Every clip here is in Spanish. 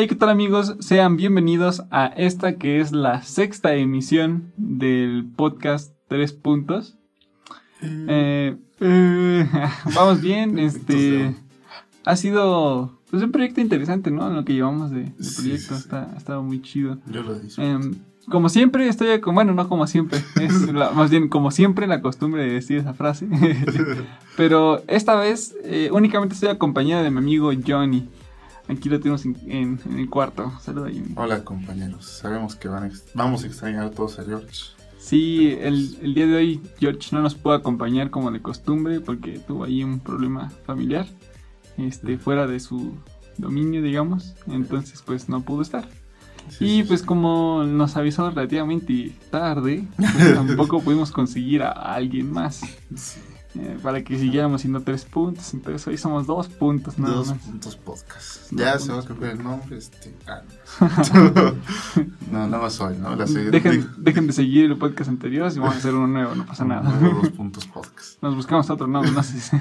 Hey, ¿qué tal amigos? Sean bienvenidos a esta que es la sexta emisión del podcast Tres Puntos. Eh, eh, vamos bien, este... Ha sido pues, un proyecto interesante, ¿no? En lo que llevamos de, proyecto. sí, sí. Está, ha estado muy chido. Yo lo. Em, como siempre, estoy con, bueno, no como siempre, es la- más bien como siempre la costumbre de decir esa frase. Pero esta vez eh, únicamente estoy acompañado de mi amigo Johnny. Aquí lo tenemos en, en- en el cuarto. Saluda, Johnny. Hola compañeros, sabemos que van a vamos a extrañar a todos a George. Sí, el, el día de hoy George no nos pudo acompañar como de costumbre porque tuvo ahí un problema familiar, este, fuera de su dominio, digamos. Entonces, pues no pudo estar. Sí, Y sí, pues sí. como nos avisó relativamente tarde, pues, tampoco pudimos conseguir a alguien más Sí, eh, para que siguiéramos siendo tres puntos. Entonces hoy somos dos puntos nada dos más. puntos podcast. Ya se va a cambiar el nombre, este. ah, no, no más hoy, ¿no? La Dejen, de seguir el podcast anterior y vamos a hacer uno nuevo, no pasa nada. nuevo dos puntos podcast. Nos buscamos otro nombre, no sé si-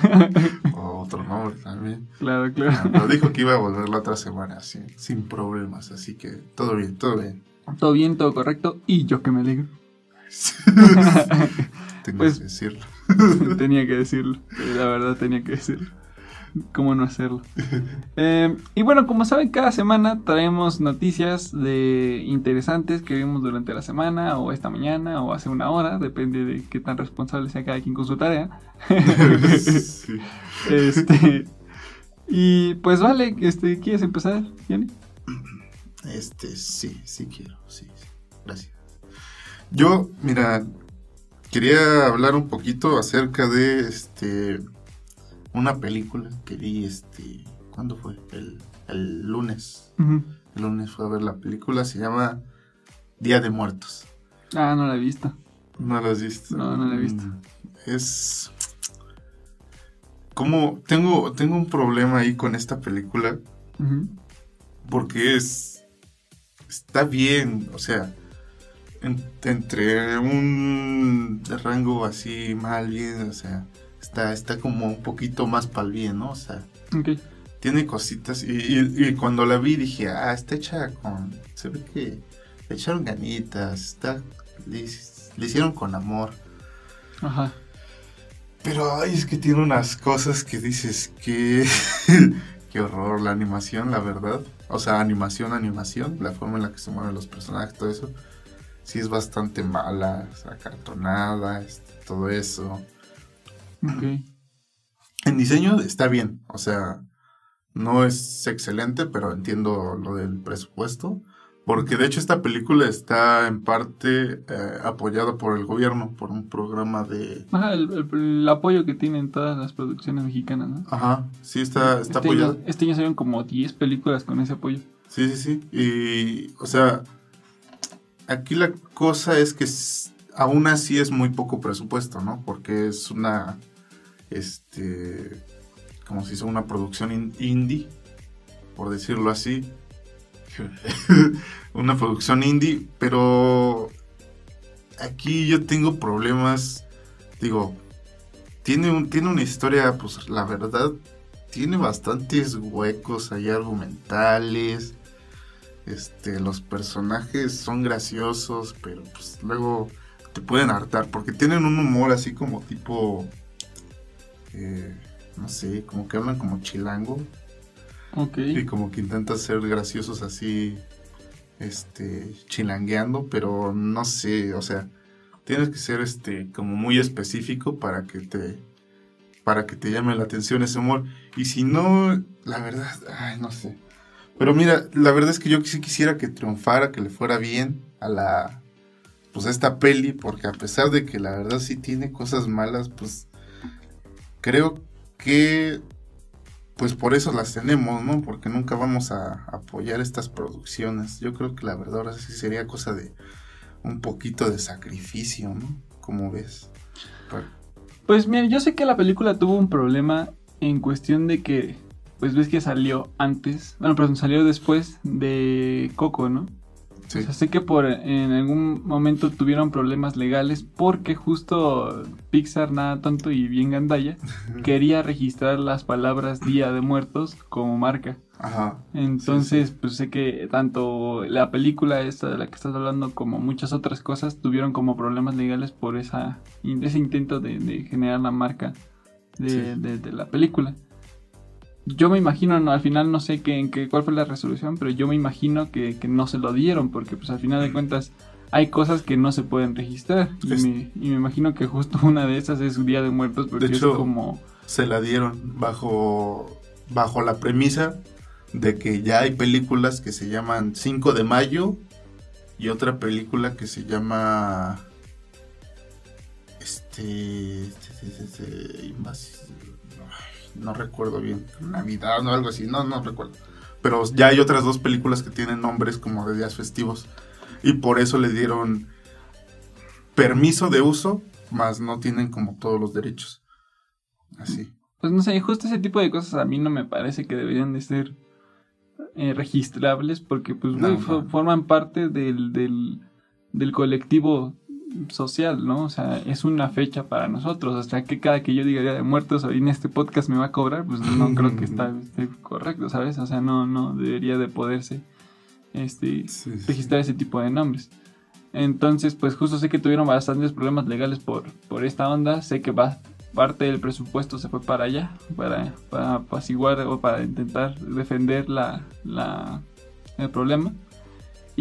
O otro nombre también. claro, Ah, claro. Pero dijo que iba a volver la otra semana, sin, sin problemas, así que todo bien, todo bien. Todo bien, todo correcto. Y yo que me alegro. Tengo Pues- que decirlo. tenía que decirlo. La verdad tenía que decirlo. ¿Cómo no hacerlo? Eh, y bueno, como saben, cada semana traemos noticias de interesantes que vimos durante la semana, o esta mañana, o hace una hora, depende de qué tan responsable sea cada quien con su tarea. Sí. Este. Y pues vale, este, ¿quieres empezar, Jenny? Este, sí, sí quiero, sí, sí. Gracias. Yo, mira, quería hablar un poquito acerca de este una película que vi este ¿cuándo fue? El, el lunes. El lunes fue a ver la película, se llama Día de Muertos. Ah, no la he visto. ¿No la has visto? No, no la he visto. Mm, Es como tengo tengo un problema ahí con esta película porque es está bien, o sea, en- entre un rango así mal bien, o sea, está está como un poquito más para el bien, ¿no? O sea, tiene cositas y, y- y cuando la vi dije, ah, está hecha con, se ve que le echaron ganitas, está, le, le hicieron con amor. Ajá. Pero ay, es que tiene unas cosas que dices que. Qué horror, la animación, la verdad. O sea, animación, animación, la forma en la que se mueven los personajes, todo eso. Sí es bastante mala, acartonada, este, todo eso. Ok. En diseño está bien, o sea, no es excelente, pero entiendo lo del presupuesto. Porque de hecho esta película está en parte eh, apoyada por el gobierno, por un programa de... Ajá, el, el- el apoyo que tienen todas las producciones mexicanas, ¿no? Ajá, sí está, está este, apoyada. año, este año salieron como 10 películas con ese apoyo. Sí, sí, sí. Y, o sea, aquí la cosa es que aún así es muy poco presupuesto, ¿no? Porque es una, este, como si hizo una producción in- indie, por decirlo así. una producción indie, pero aquí yo tengo problemas, digo, tiene, un, tiene una historia, pues la verdad, tiene bastantes huecos ahí argumentales. Este, los personajes son graciosos, pero pues luego te pueden hartar porque tienen un humor así como tipo, eh, no sé, como que hablan como chilango Ok. y como que intentan ser graciosos así, este, chilangueando, pero no sé, o sea, tienes que ser este, como muy específico para que te, para que te llame la atención ese humor. Y si no, la verdad, ay, no sé. Pero mira, la verdad es que yo sí quisiera que triunfara, que le fuera bien a la, pues a esta peli, porque a pesar de que la verdad sí tiene cosas malas, pues creo que pues por eso las tenemos, ¿no? Porque nunca vamos a apoyar estas producciones. Yo creo que la verdad ahora sí sería cosa de un poquito de sacrificio, ¿no? Como ves? Pues mira, yo sé que la película tuvo un problema en cuestión de que, pues ves que salió antes, bueno, perdón, salió después de Coco, ¿no? Sí. O sea, sé que por en algún momento tuvieron problemas legales porque justo Pixar, nada tonto y bien gandalla, quería registrar las palabras Día de Muertos como marca. Ajá. Entonces, pues sé que tanto la película esta de la que estás hablando como muchas otras cosas tuvieron como problemas legales por esa, ese intento de, de generar la marca de, de- de la película. Yo me imagino, no, al final no sé qué, en qué, cuál fue la resolución, pero yo me imagino que, que no se lo dieron porque pues al final de cuentas hay cosas que no se pueden registrar. Y, Es- me, y me imagino que justo una de esas es Día de Muertos porque hecho, es como... Se la dieron bajo, bajo la premisa de que ya hay películas que se llaman 5 de mayo y otra película que se llama este, este, este, este, invas- ay, no recuerdo bien Navidad o algo así no no recuerdo. Pero ya hay otras dos películas que tienen nombres como de días festivos. Y por eso le dieron permiso de uso más no tienen como todos los derechos. Así. Pues no sé, justo ese tipo de cosas a mí no me parece que deberían de ser eh, registrables porque pues No, forman parte del, del, del colectivo social, ¿no? O sea, es una fecha para nosotros. O sea, que cada que yo diga Día de Muertos en este podcast me va a cobrar, pues no creo que está, esté correcto, ¿sabes? O sea, no, no debería de poderse este, Sí, sí. registrar ese tipo de nombres. Entonces, pues justo sé que tuvieron bastantes problemas legales por, por esta onda. Sé que va, parte del presupuesto se fue para allá, para, para apaciguar o para intentar defender la, la- el problema.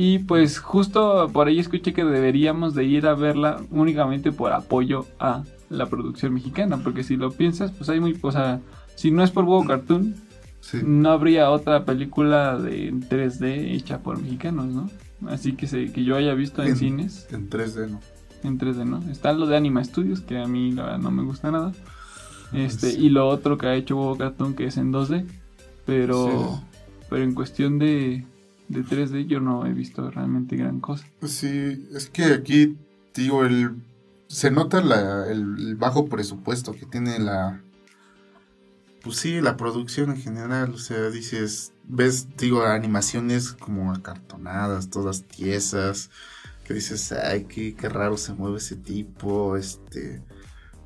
Y pues justo por ahí escuché que deberíamos de ir a verla únicamente por apoyo a la producción mexicana. Porque si lo piensas, pues hay muy... O sea, si no es por Hugo Cartoon, Sí. no habría otra película de en 3D hecha por mexicanos, ¿no? Así que, se, que yo haya visto en, En- cines en 3D no en 3D, ¿no? Está lo de Anima Studios, que a mí la verdad no me gusta nada. Este, Sí. y lo otro que ha hecho Bobo Cartoon, que es en 2D. Pero, Sí. pero en cuestión de, de 3D yo no he visto realmente gran cosa. Pues sí, es que aquí, digo, el, se nota la- el, bajo presupuesto que tiene la... Pues sí, la producción en general, o sea, dices, ves, digo, animaciones como acartonadas, todas tiesas, que dices, ay, qué, qué raro se mueve ese tipo, este...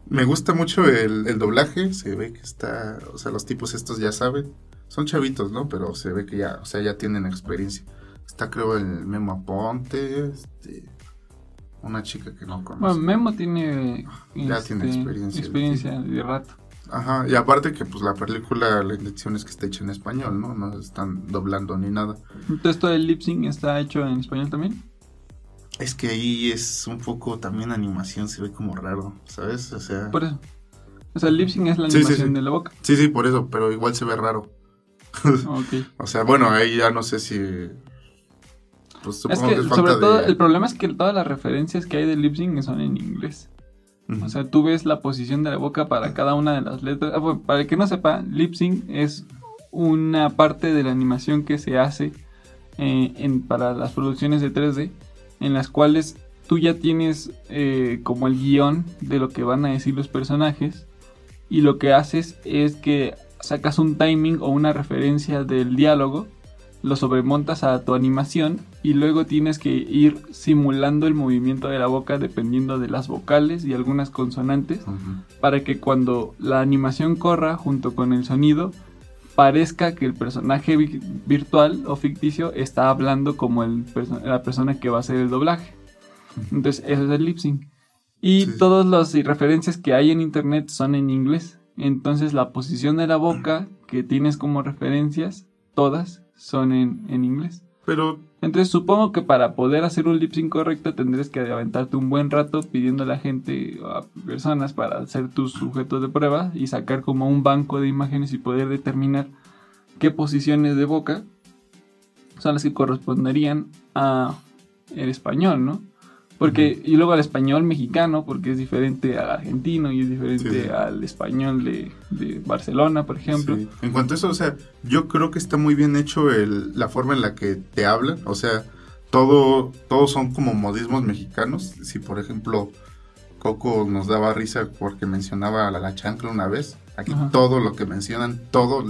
Me gusta mucho el, el doblaje, se ve que está, o sea, los tipos estos ya saben, son chavitos, ¿no? Pero se ve que ya, o sea, ya tienen experiencia. Está creo el Memo Aponte, este, una chica que no conozco. Bueno, Memo tiene, Ya este, tiene experiencia. experiencia de rato. Ajá, y aparte que pues la película, la intención es que esté hecha en español, ¿no? No están doblando ni nada. Entonces todo el lip sync está hecho en español también. Es que ahí es un poco también animación, se ve como raro, ¿sabes? O sea... Por eso. O sea, el lip sync es la Sí, sí, animación sí. de la boca. Sí, sí, por eso, pero igual se ve raro. O sea, bueno, ahí ya no sé si... Pues Es supongo que que, es sobre todo de... el problema es que todas las referencias que hay de lip sync son en inglés. O sea, tú ves la posición de la boca para cada una de las letras. Ah, bueno, para el que no sepa, lip sync es una parte de la animación que se hace eh, en, para las producciones de 3D, en las cuales tú ya tienes eh, como el guion de lo que van a decir los personajes y lo que haces es que sacas un timing o una referencia del diálogo, lo sobremontas a tu animación y luego tienes que ir simulando el movimiento de la boca dependiendo de las vocales y algunas consonantes para que cuando la animación corra junto con el sonido parezca que el personaje vi- virtual o ficticio está hablando como el perso- la persona que va a hacer el doblaje. Entonces, eso es el lip sync. Y Sí. todas las referencias que hay en internet son en inglés. Entonces, la posición de la boca que tienes como referencias, todas son en, en inglés. Pero Entonces supongo que para poder hacer un lip sync correcto tendrías que aventarte un buen rato pidiendo a la gente o a personas para hacer tus sujetos de prueba y sacar como un banco de imágenes y poder determinar qué posiciones de boca son las que corresponderían a el español, ¿no? Porque, y luego al español mexicano, porque es diferente al argentino y es diferente Sí, sí. al español de, de Barcelona, por ejemplo. Sí. En cuanto a eso, o sea, yo creo que está muy bien hecho el, la forma en la que te hablan. O sea, todo, todos son como modismos mexicanos. Si, por ejemplo, Coco nos daba risa porque mencionaba a la, la chancla una vez, aquí Ajá. todo lo que mencionan, todo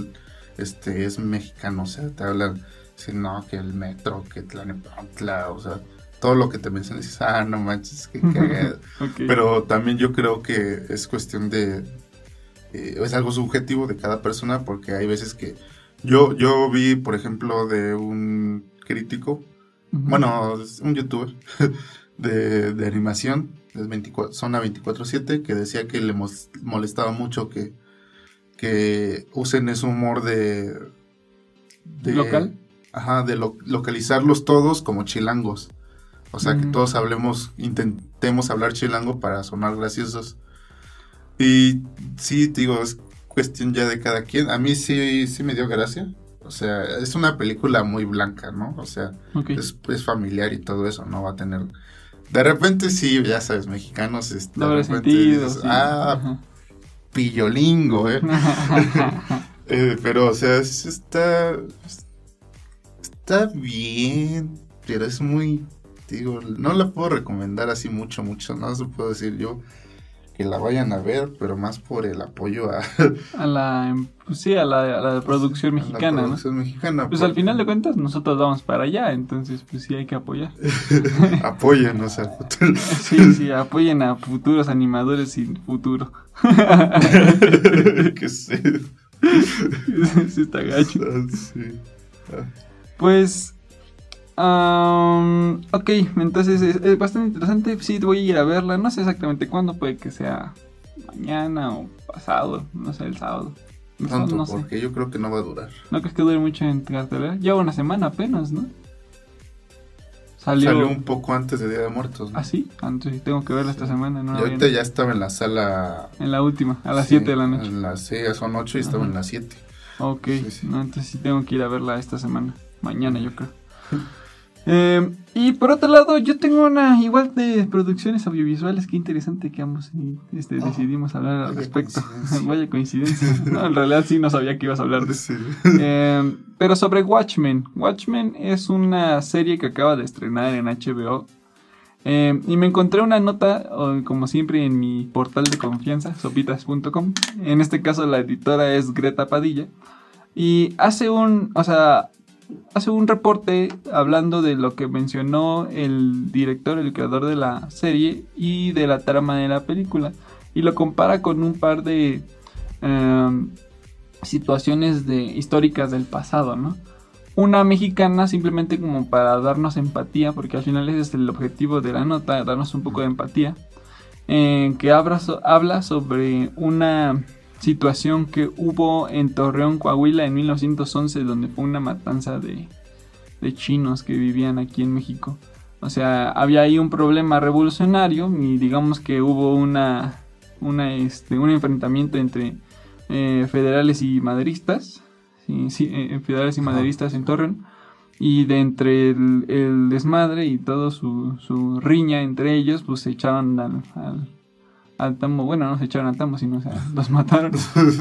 este es mexicano. O sea, te hablan Sí, no, que el metro, que Tlanepantla, o sea, todo lo que te mencioné, dices, ah, no manches, qué cagado. Pero también yo creo que es cuestión de, eh, es algo subjetivo de cada persona, porque hay veces que yo, yo vi, por ejemplo, de un crítico, bueno, un youtuber de, de animación, es 24, Zona 24-7, que decía que le molestaba mucho que, que usen ese humor de... de ¿Local? Ajá, de localizarlos todos como chilangos. O sea, que todos hablemos, intentemos hablar chilango para sonar graciosos. Y sí, digo, es cuestión ya de cada quien. A mí sí, sí me dio gracia. O sea, es una película muy blanca, ¿no? O sea, es, es, familiar y todo eso, no va a tener... De repente sí, ya sabes, mexicanos... Este, de repente sentido, Ah, pillolingo, ¿eh? ¿eh? Pero, o sea, está... Está bien, pero es muy... Digo, no la puedo recomendar así mucho, mucho, no se puedo decir yo que la vayan a ver, pero más por el apoyo a... a la, pues sí, a la, producción mexicana, la producción mexicana. Pues al final de cuentas nosotros vamos para allá, entonces pues sí hay que apoyar. Apóyennos al futuro. sí, sí, apoyen a futuros animadores sin futuro. que sé. sí está gacho. Ah, sí. Ah. Pues ok, entonces es, bastante interesante. Sí, voy a ir a verla. No sé exactamente cuándo, puede que sea mañana o pasado, no sé, el sábado. No, porque yo creo que no va a durar. ¿No crees que dure mucho en cartelera? Lleva una semana apenas, ¿no? Salió... un poco antes de Día de Muertos. ¿Ah, sí? Entonces tengo que verla esta semana. No y ahorita ya estaba en la sala. En la última, a las 7 de la noche. En las sí, son 8 y estaba en las 7. Ok, no, entonces sí tengo que ir a verla esta semana. Mañana, yo creo. Eh, y por otro lado, yo tengo una igual de producciones audiovisuales. Qué interesante que ambos este, oh, decidimos hablar al respecto. vaya coincidencia. en realidad sí no sabía que ibas a hablar de eso. Eh, pero sobre Watchmen. Watchmen es una serie que acaba de estrenar en HBO. Eh, y me encontré una nota, como siempre, en mi portal de confianza, sopitas.com. En este caso, la editora es Greta Padilla. Y hace un, o sea, hace un reporte hablando de lo que mencionó el director, el creador de la serie y de la trama de la película. Y lo compara con un par de em, situaciones de, históricas del pasado, ¿no? Una mexicana simplemente como para darnos empatía, porque al final ese es el objetivo de la nota, darnos un poco de empatía, que habla sobre una situación que hubo en Torreón, Coahuila en 1911, donde fue una matanza de, chinos que vivían aquí en México. O sea, había ahí un problema revolucionario y digamos que hubo una, una este, un enfrentamiento entre eh, federales y maderistas, sí, eh, federales y maderistas en Torreón, y de entre el, desmadre y todo su, su, riña entre ellos, pues se echaron al al tambo, bueno, no se echaron al tambo, sino, o sea, los mataron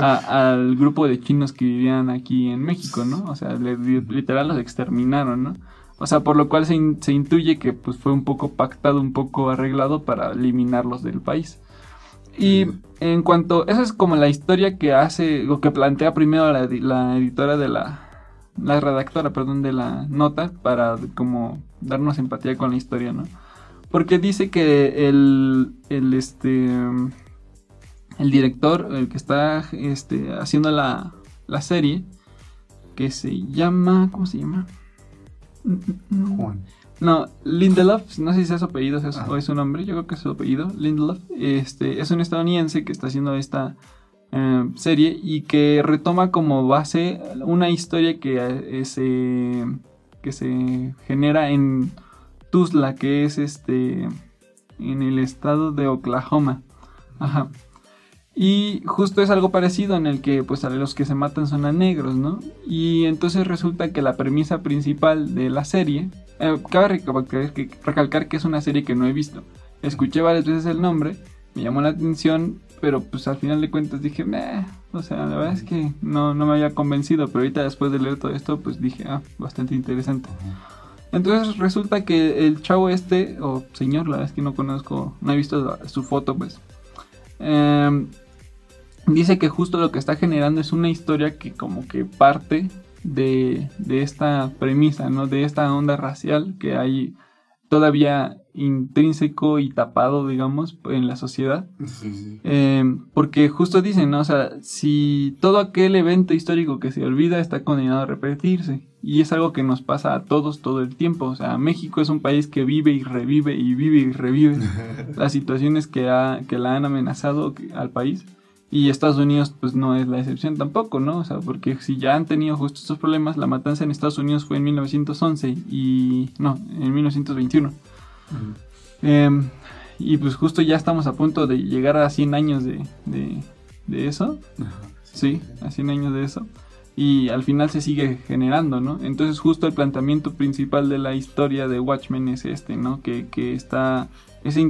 al grupo de chinos que vivían aquí en México, ¿no? O sea, literal los exterminaron, ¿no? O sea, por lo cual se, se, intuye que pues fue un poco pactado, un poco arreglado para eliminarlos del país. Y en cuanto, esa es como la historia que hace, o que plantea primero la, la editora de la, la redactora, perdón, de la nota, para como darnos empatía con la historia, ¿no? Porque dice que el, el, este, el director, el que está este, haciendo la, la serie, que se llama, ¿cómo se llama? Juan. No, Lindelof, no sé si es su apellido ah. o es su nombre, yo creo que es su apellido, Lindelof, este, es un estadounidense que está haciendo esta eh, serie y que retoma como base una historia que, eh, que se genera en Tuzla, que es este en el estado de Oklahoma. Ajá. Y justo es algo parecido en el que pues a los que se matan son a negros, ¿no? Y entonces resulta que la premisa principal de la serie, eh, cabe recalcar que, es una serie que no he visto. Escuché varias veces el nombre, me llamó la atención, pero pues al final de cuentas dije, Meh. o sea, la verdad es que no, no me había convencido, pero ahorita después de leer todo esto pues dije, ah, bastante interesante. Entonces resulta que el chavo este, o señor, la verdad es que no conozco, no he visto su foto, pues. Em, dice que justo lo que está generando es una historia que como que parte de, de esta premisa, ¿no? De esta onda racial que hay todavía intrínseco y tapado, digamos, en la sociedad. Sí, sí. Eh, porque justo dicen, ¿no? O sea, si todo aquel evento histórico que se olvida está condenado a repetirse. Y es algo que nos pasa a todos todo el tiempo. O sea, México es un país que vive y revive y vive y revive las situaciones que, ha, que la han amenazado al país. Y Estados Unidos pues no es la excepción tampoco, ¿no? O sea, porque si ya han tenido justo estos problemas, la matanza en Estados Unidos fue en 1911 y... no, en 1921. Eh, y pues justo ya estamos a punto de llegar a 100 años de, de, de eso. Sí, a 100 años de eso. Y al final se sigue generando, ¿no? Entonces justo el planteamiento principal de la historia de Watchmen es este, ¿no? Que, que está... Ese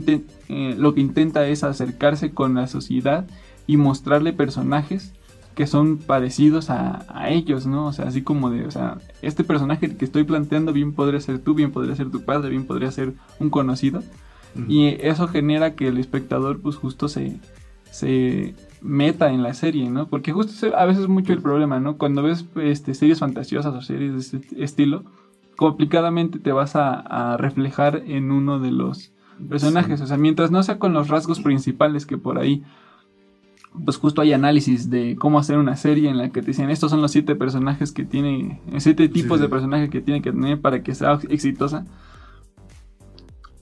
eh, lo que intenta es acercarse con la sociedad y mostrarle personajes que son parecidos a, a ellos, ¿no? O sea, así como de, o sea, este personaje que estoy planteando bien podría ser tú, bien podría ser tu padre, bien podría ser un conocido. Y eso genera que el espectador pues justo se, se meta en la serie, ¿no? Porque justo a veces es mucho el problema, ¿no? Cuando ves este, series fantasiosas o series de este estilo, complicadamente te vas a, a reflejar en uno de los personajes. O sea, mientras no sea con los rasgos principales que por ahí, pues justo hay análisis de cómo hacer una serie en la que te dicen estos son los siete personajes que tiene, siete tipos sí. de personajes que tiene que tener para que sea exitosa.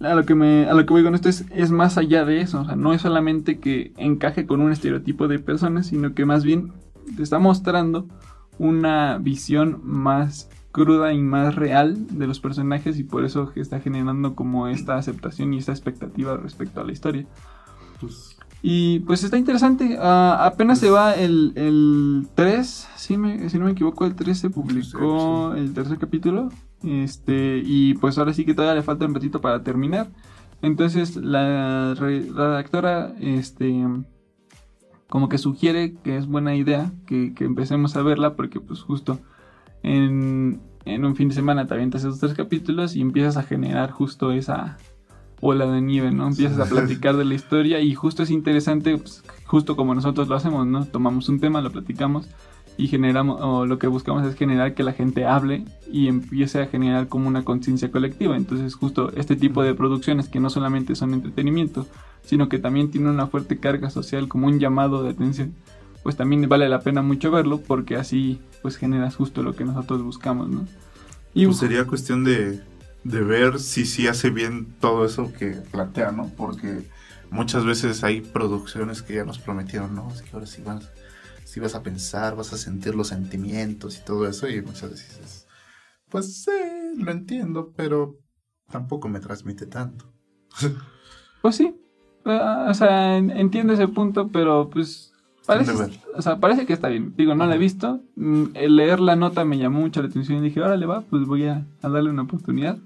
A lo que me, a lo que voy con esto es, es más allá de eso. O sea, no es solamente que encaje con un estereotipo de personas, sino que más bien te está mostrando una visión más cruda y más real de los personajes y por eso que está generando como esta aceptación y esta expectativa respecto a la historia. Pues, Y pues está interesante. ah, apenas se va el, el 3, si, me- si no me equivoco, el 3 se publicó el tercer capítulo. Este, y pues ahora sí que todavía le falta un ratito para terminar. Entonces la re- redactora, este, como que sugiere que es buena idea que, que empecemos a verla porque pues justo en, en un fin de semana te avientas esos tres capítulos y empiezas a generar justo esa ola de nieve, ¿no? Empiezas a platicar de la historia y justo es interesante, pues, justo como nosotros lo hacemos, ¿no? Tomamos un tema, lo platicamos y generamos, o lo que buscamos es generar que la gente hable y empiece a generar como una conciencia colectiva. Entonces justo este tipo de producciones que no solamente son entretenimiento, sino que también tienen una fuerte carga social como un llamado de atención, pues también vale la pena mucho verlo porque así pues generas justo lo que nosotros buscamos, ¿no? Y pues sería cuestión de, de ver si sí hace bien todo eso que plantea, ¿no? Porque muchas veces hay producciones que ya nos prometieron, ¿no? Es que ahora sí vas, sí vas a pensar, vas a sentir los sentimientos y todo eso, y muchas veces dices, pues sí, lo entiendo, pero tampoco me transmite tanto. Pues sí. Ah, o sea, en- entiendo ese punto, pero pues parece, o sea, parece que está bien. Digo, no la he visto. Mm, El leer la nota me llamó mucho la atención y dije, órale va, pues voy a, a darle una oportunidad.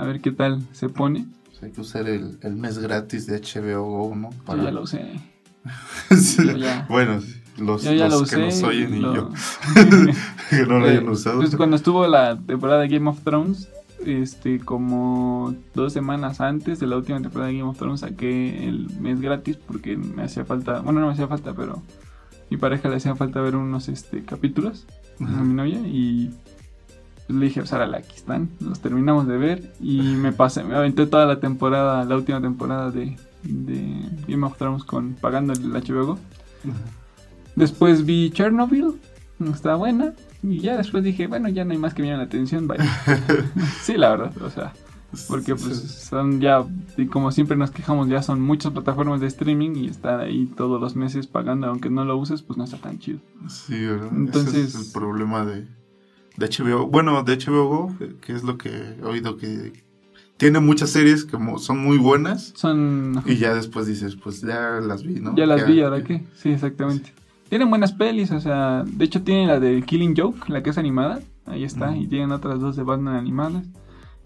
A ver qué tal se pone. Pues hay que usar el, el mes gratis de HBO Go, ¿no? Yo ya lo usé. Sí. ya- Bueno, los, Yo ya los lo que nos oyen y lo- yo, que no lo Eh, hayan usado. Pues cuando estuvo la temporada de Game of Thrones, este, como dos semanas antes de la última temporada de Game of Thrones, saqué el mes gratis porque me hacía falta, bueno, no me hacía falta, pero mi pareja le hacía falta ver unos este, capítulos a mi novia y le dije, Sara, aquí están, los terminamos de ver y me pasé, me aventé toda la temporada, la última temporada de, de Game of Thrones con pagando el HBO. Después vi Chernobyl, está buena. Y ya después dije, bueno, ya no hay más que me llame la atención, vaya. sí, la verdad, o sea, porque pues son ya, y como siempre nos quejamos, ya son muchas plataformas de streaming y estar ahí todos los meses pagando, aunque no lo uses, pues no está tan chido. Sí, ¿verdad? Entonces- Ese es el problema de, de HBO. Bueno, de HBO Go, que es lo que he oído que tiene muchas series que son muy buenas Son... y ya después dices, pues ya las vi, ¿no? Ya las vi, ¿ahora qué? Sí, exactamente. Tienen buenas pelis, o sea, de hecho tienen la de Killing Joke, la que es animada, ahí está, y tienen otras dos de Batman animadas.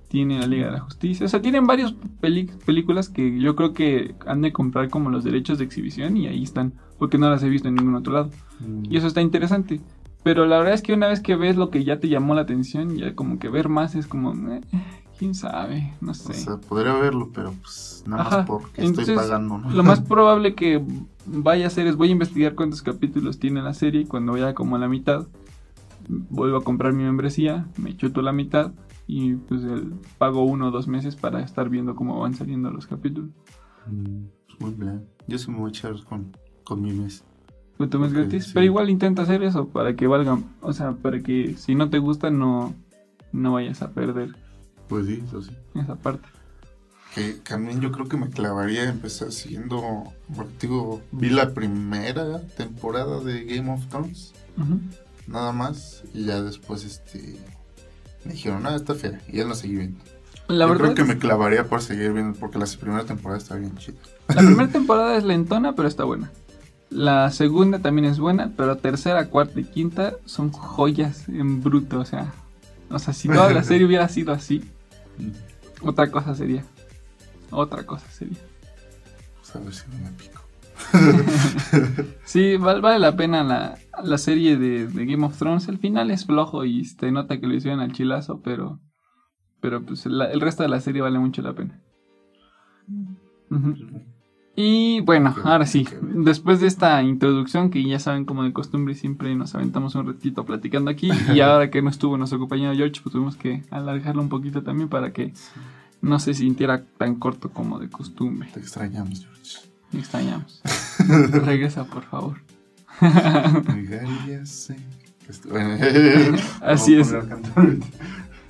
Tienen la Liga de la Justicia, o sea, tienen varias películas que yo creo que han de comprar como los derechos de exhibición y ahí están, porque no las he visto en ningún otro lado. Mm. Y eso está interesante. Pero la verdad es que una vez que ves lo que ya te llamó la atención, ya como que ver más es como, eh, quién sabe, no sé. O sea, podría verlo, pero pues nada Ajá, más porque entonces, estoy pagando, ¿no? Lo más probable que vaya a hacer es voy a investigar cuántos capítulos tiene la serie y cuando vaya como a la mitad, vuelvo a comprar mi membresía, me chuto la mitad y pues el, pago uno o dos meses para estar viendo cómo van saliendo los capítulos. Mm, muy bien. Yo sí me voy a echar con, con mi mes. Pero igual intenta hacer eso para que valga, o sea, para que si no te gusta no, no vayas a perder. Pues sí, eso sí. Esa parte. Que también yo creo que me clavaría empezar siguiendo, porque digo, vi la primera temporada de Game of Thrones, nada más, y ya después este me dijeron, no, está fea, y ya la seguí viendo. La yo verdad creo que es- me clavaría por seguir viendo, porque la primera temporada está bien chida. La primera temporada es lentona, pero está buena. La segunda también es buena, pero tercera, cuarta y quinta son joyas en bruto, o sea, o sea, si toda la serie hubiera sido así, otra cosa sería. Otra cosa sería. Pues a ver si no me pico. Sí, val- vale la pena la, la serie de, de Game of Thrones. El final es flojo y se nota que lo hicieron al chilazo, pero, pero pues la- el resto de la serie vale mucho la pena. Ujú. Y bueno, ahora sí, después de esta introducción que ya saben como de costumbre siempre nos aventamos un ratito platicando aquí y ahora que no estuvo nuestro compañero George pues tuvimos que alargarlo un poquito también para que no se sintiera tan corto como de costumbre. Te extrañamos, George. Me extrañamos. Regresa por favor. Así es.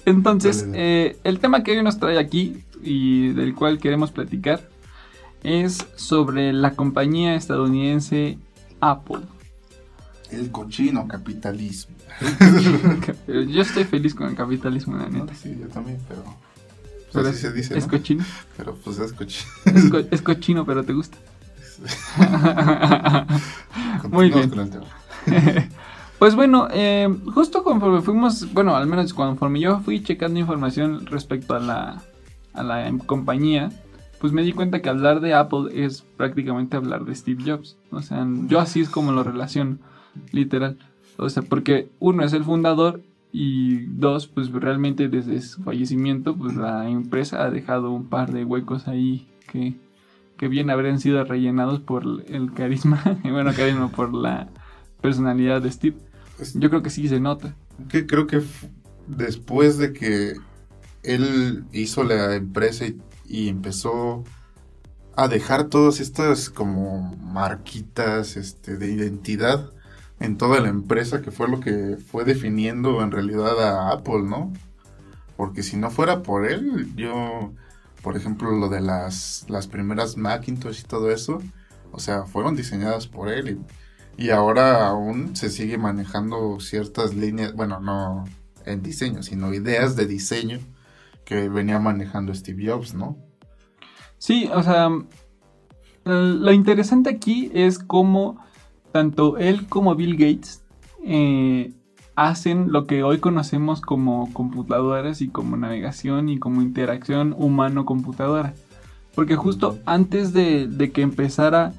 Entonces, eh, el tema que hoy nos trae aquí y del cual queremos platicar es sobre la compañía estadounidense Apple. El cochino capitalismo. Pero Yo estoy feliz con el capitalismo, la No, neta. sí, yo también, pero. pues Pero así es, se dice, es ¿no? cochino. Pero pues es cochino. Es, co- es cochino, pero te gusta. Muy bien. con el tema. Pues bueno, eh, justo conforme fuimos, bueno, al menos conforme yo fui checando información respecto a la, a la em- compañía, pues me di cuenta que hablar de Apple es prácticamente hablar de Steve Jobs. O sea, yo así es como lo relaciono, literal. O sea, porque uno es el fundador y dos, pues realmente desde su fallecimiento, pues la empresa ha dejado un par de huecos ahí que, que bien habrían sido rellenados por el carisma, y bueno, carisma por la personalidad de Steve. Yo creo que sí se nota. que creo que después de que él hizo la empresa y, y empezó a dejar todas estas como marquitas este, de identidad en toda la empresa, que fue lo que fue definiendo en realidad a Apple, ¿no? Porque si no fuera por él, yo, por ejemplo, lo de las, las primeras Macintosh y todo eso, o sea, fueron diseñadas por él y, y ahora aún se sigue manejando ciertas líneas, bueno, no en diseño, sino ideas de diseño que venía manejando Steve Jobs, ¿no? Sí, o sea, lo interesante aquí es cómo tanto él como Bill Gates eh, hacen lo que hoy conocemos como computadoras y como navegación y como interacción humano-computadora. Porque justo antes de, de que empezara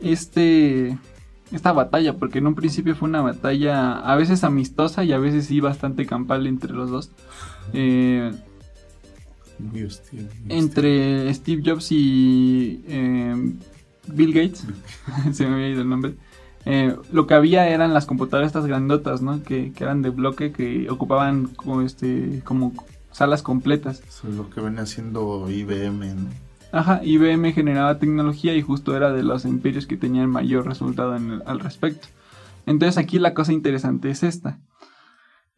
este, esta batalla, porque en un principio fue una batalla a veces amistosa y a veces sí bastante campal entre los dos. eh, Muy hostil. muy entre Steve Jobs y eh, Bill Gates, se me había ido el nombre, eh, lo que había eran las computadoras estas grandotas, ¿no? Que, que eran de bloque, que ocupaban como, este, como salas completas. Eso es lo que venía haciendo IBM, ¿no? Ajá, IBM generaba tecnología y justo era de los imperios que tenían mayor resultado en el- al respecto. Entonces aquí la cosa interesante es esta.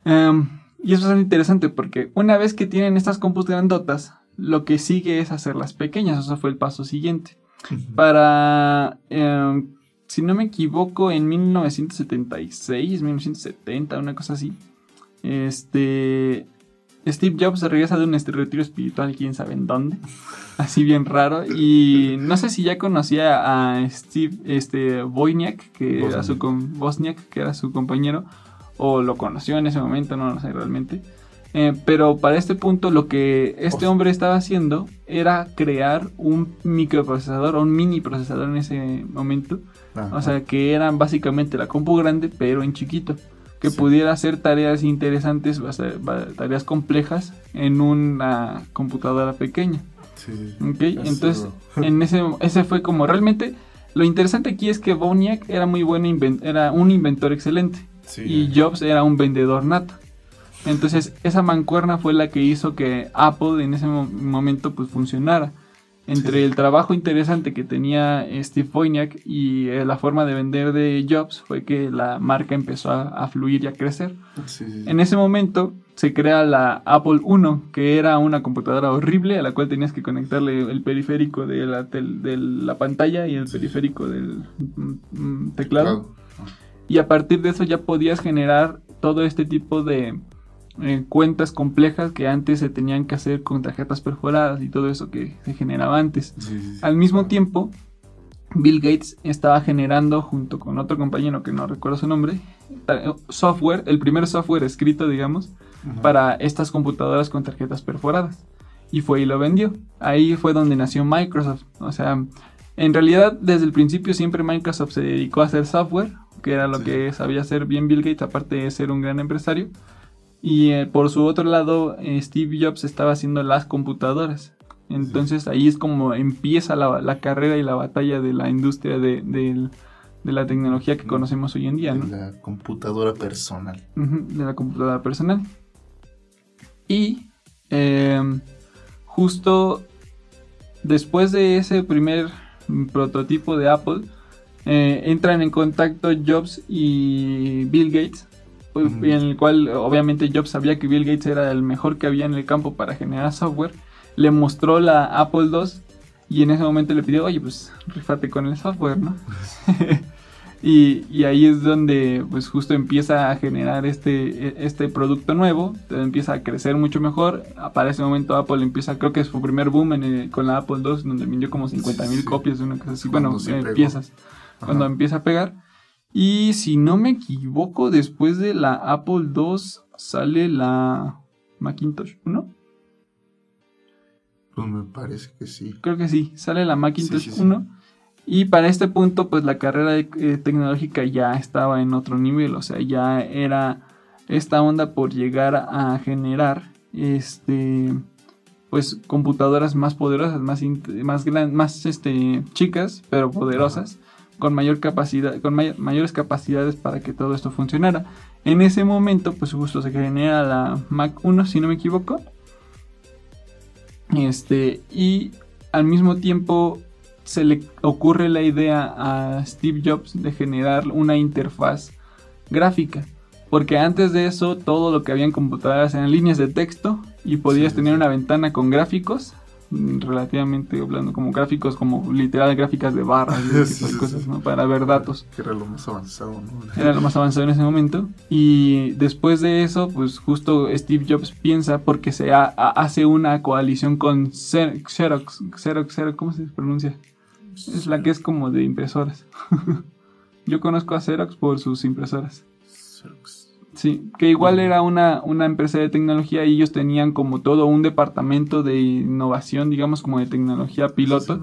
Em, y eso es interesante porque una vez que tienen estas compus grandotas, lo que sigue es hacerlas pequeñas. Eso fue el paso siguiente. Para, em, si no me equivoco, en 1976, 1970, una cosa así, este, Steve Jobs regresa de un este retiro espiritual, quién sabe en dónde, así bien raro, y no sé si ya conocía a Steve, este, Wozniak, que era su, que era su compañero, o lo conoció en ese momento, no lo sé realmente. Eh, pero para este punto lo que este hombre estaba haciendo era crear un microprocesador o un mini procesador en ese momento. Ajá. O sea, que eran básicamente la compu grande, pero en chiquito. Que Sí. pudiera hacer tareas interesantes, tareas complejas en una computadora pequeña. Sí, sí. ¿ok? Eso- Entonces, en ese, ese fue como realmente... Lo interesante aquí es que Boniak era muy bueno, era un inventor excelente. Sí. y Jobs era un vendedor nato. Entonces esa mancuerna fue la que hizo que Apple en ese mo- momento pues funcionara. Entre Sí. el trabajo interesante que tenía Steve Wozniak y eh, la forma de vender de Jobs fue que la marca empezó a, a fluir y a crecer. Sí. En ese momento se crea la Apple I, que era una computadora horrible a la cual tenías que conectarle el periférico de la, tel- de la pantalla y el periférico del mm, mm, teclado. Y a partir de eso ya podías generar todo este tipo de eh, cuentas complejas que antes se tenían que hacer con tarjetas perforadas y todo eso que se generaba antes. Sí, sí, sí. Al mismo tiempo, Bill Gates estaba generando, junto con otro compañero que no recuerdo su nombre, ta- software, el primer software escrito, digamos, Ajá. para estas computadoras con tarjetas perforadas. Y fue y lo vendió. Ahí fue donde nació Microsoft. O sea, en realidad desde el principio siempre Microsoft se dedicó a hacer software, que era lo Sí. que sabía hacer bien Bill Gates, aparte de ser un gran empresario. Y eh, por su otro lado, eh, Steve Jobs estaba haciendo las computadoras. Entonces ahí es como empieza la, la carrera y la batalla de la industria de, de la tecnología que conocemos hoy en día, ¿no? La computadora personal. De la computadora personal. Y em, justo después de ese primer prototipo de Apple, eh, entran en contacto Jobs y Bill Gates, pues, en el cual obviamente Jobs sabía que Bill Gates era el mejor que había en el campo para generar software. Le mostró la Apple II y en ese momento le pidió, oye, pues rifate con el software, ¿no? Y, y ahí es donde pues justo empieza a generar este, este producto nuevo, empieza a crecer mucho mejor. Para ese momento Apple empieza, creo que es su primer boom en el- con la Apple II, donde vendió como 50 mil Sí. copias de una cosa así. Cuando Bueno, eh, piezas, Ajá. cuando empieza a pegar. Y si no me equivoco, después de la Apple II sale la Macintosh 1. Pues me parece que sí. Creo que sí, sale la Macintosh Sí, sí, sí. 1. Y para este punto, pues la carrera eh, tecnológica ya estaba en otro nivel. O sea, ya era esta onda por llegar a generar este pues computadoras más poderosas, más más gran- más este chicas, pero poderosas, con mayor capacidad, con may- mayores capacidades para que todo esto funcionara. En ese momento, pues justo se genera la Mac 1, si no me equivoco. Este, y al mismo tiempo se le ocurre la idea a Steve Jobs de generar una interfaz gráfica. Porque antes de eso, todo lo que había en computadoras eran líneas de texto y podías Sí, tener sí. una ventana con gráficos, relativamente hablando como gráficos, como literal gráficas de barras Sí, tipo de sí, cosas, sí. ¿no? Para ver datos. Que era lo más avanzado, ¿no? Era lo más avanzado en ese momento. Y después de eso, pues justo Steve Jobs piensa porque se ha- ha- hace una coalición con Xer- Xerox. Xerox, Xerox, ¿cómo se pronuncia? Es la que es como de impresoras. Yo conozco a Xerox por sus impresoras. Sí, que igual era una, una empresa de tecnología y ellos tenían como todo un departamento de innovación, digamos como de tecnología piloto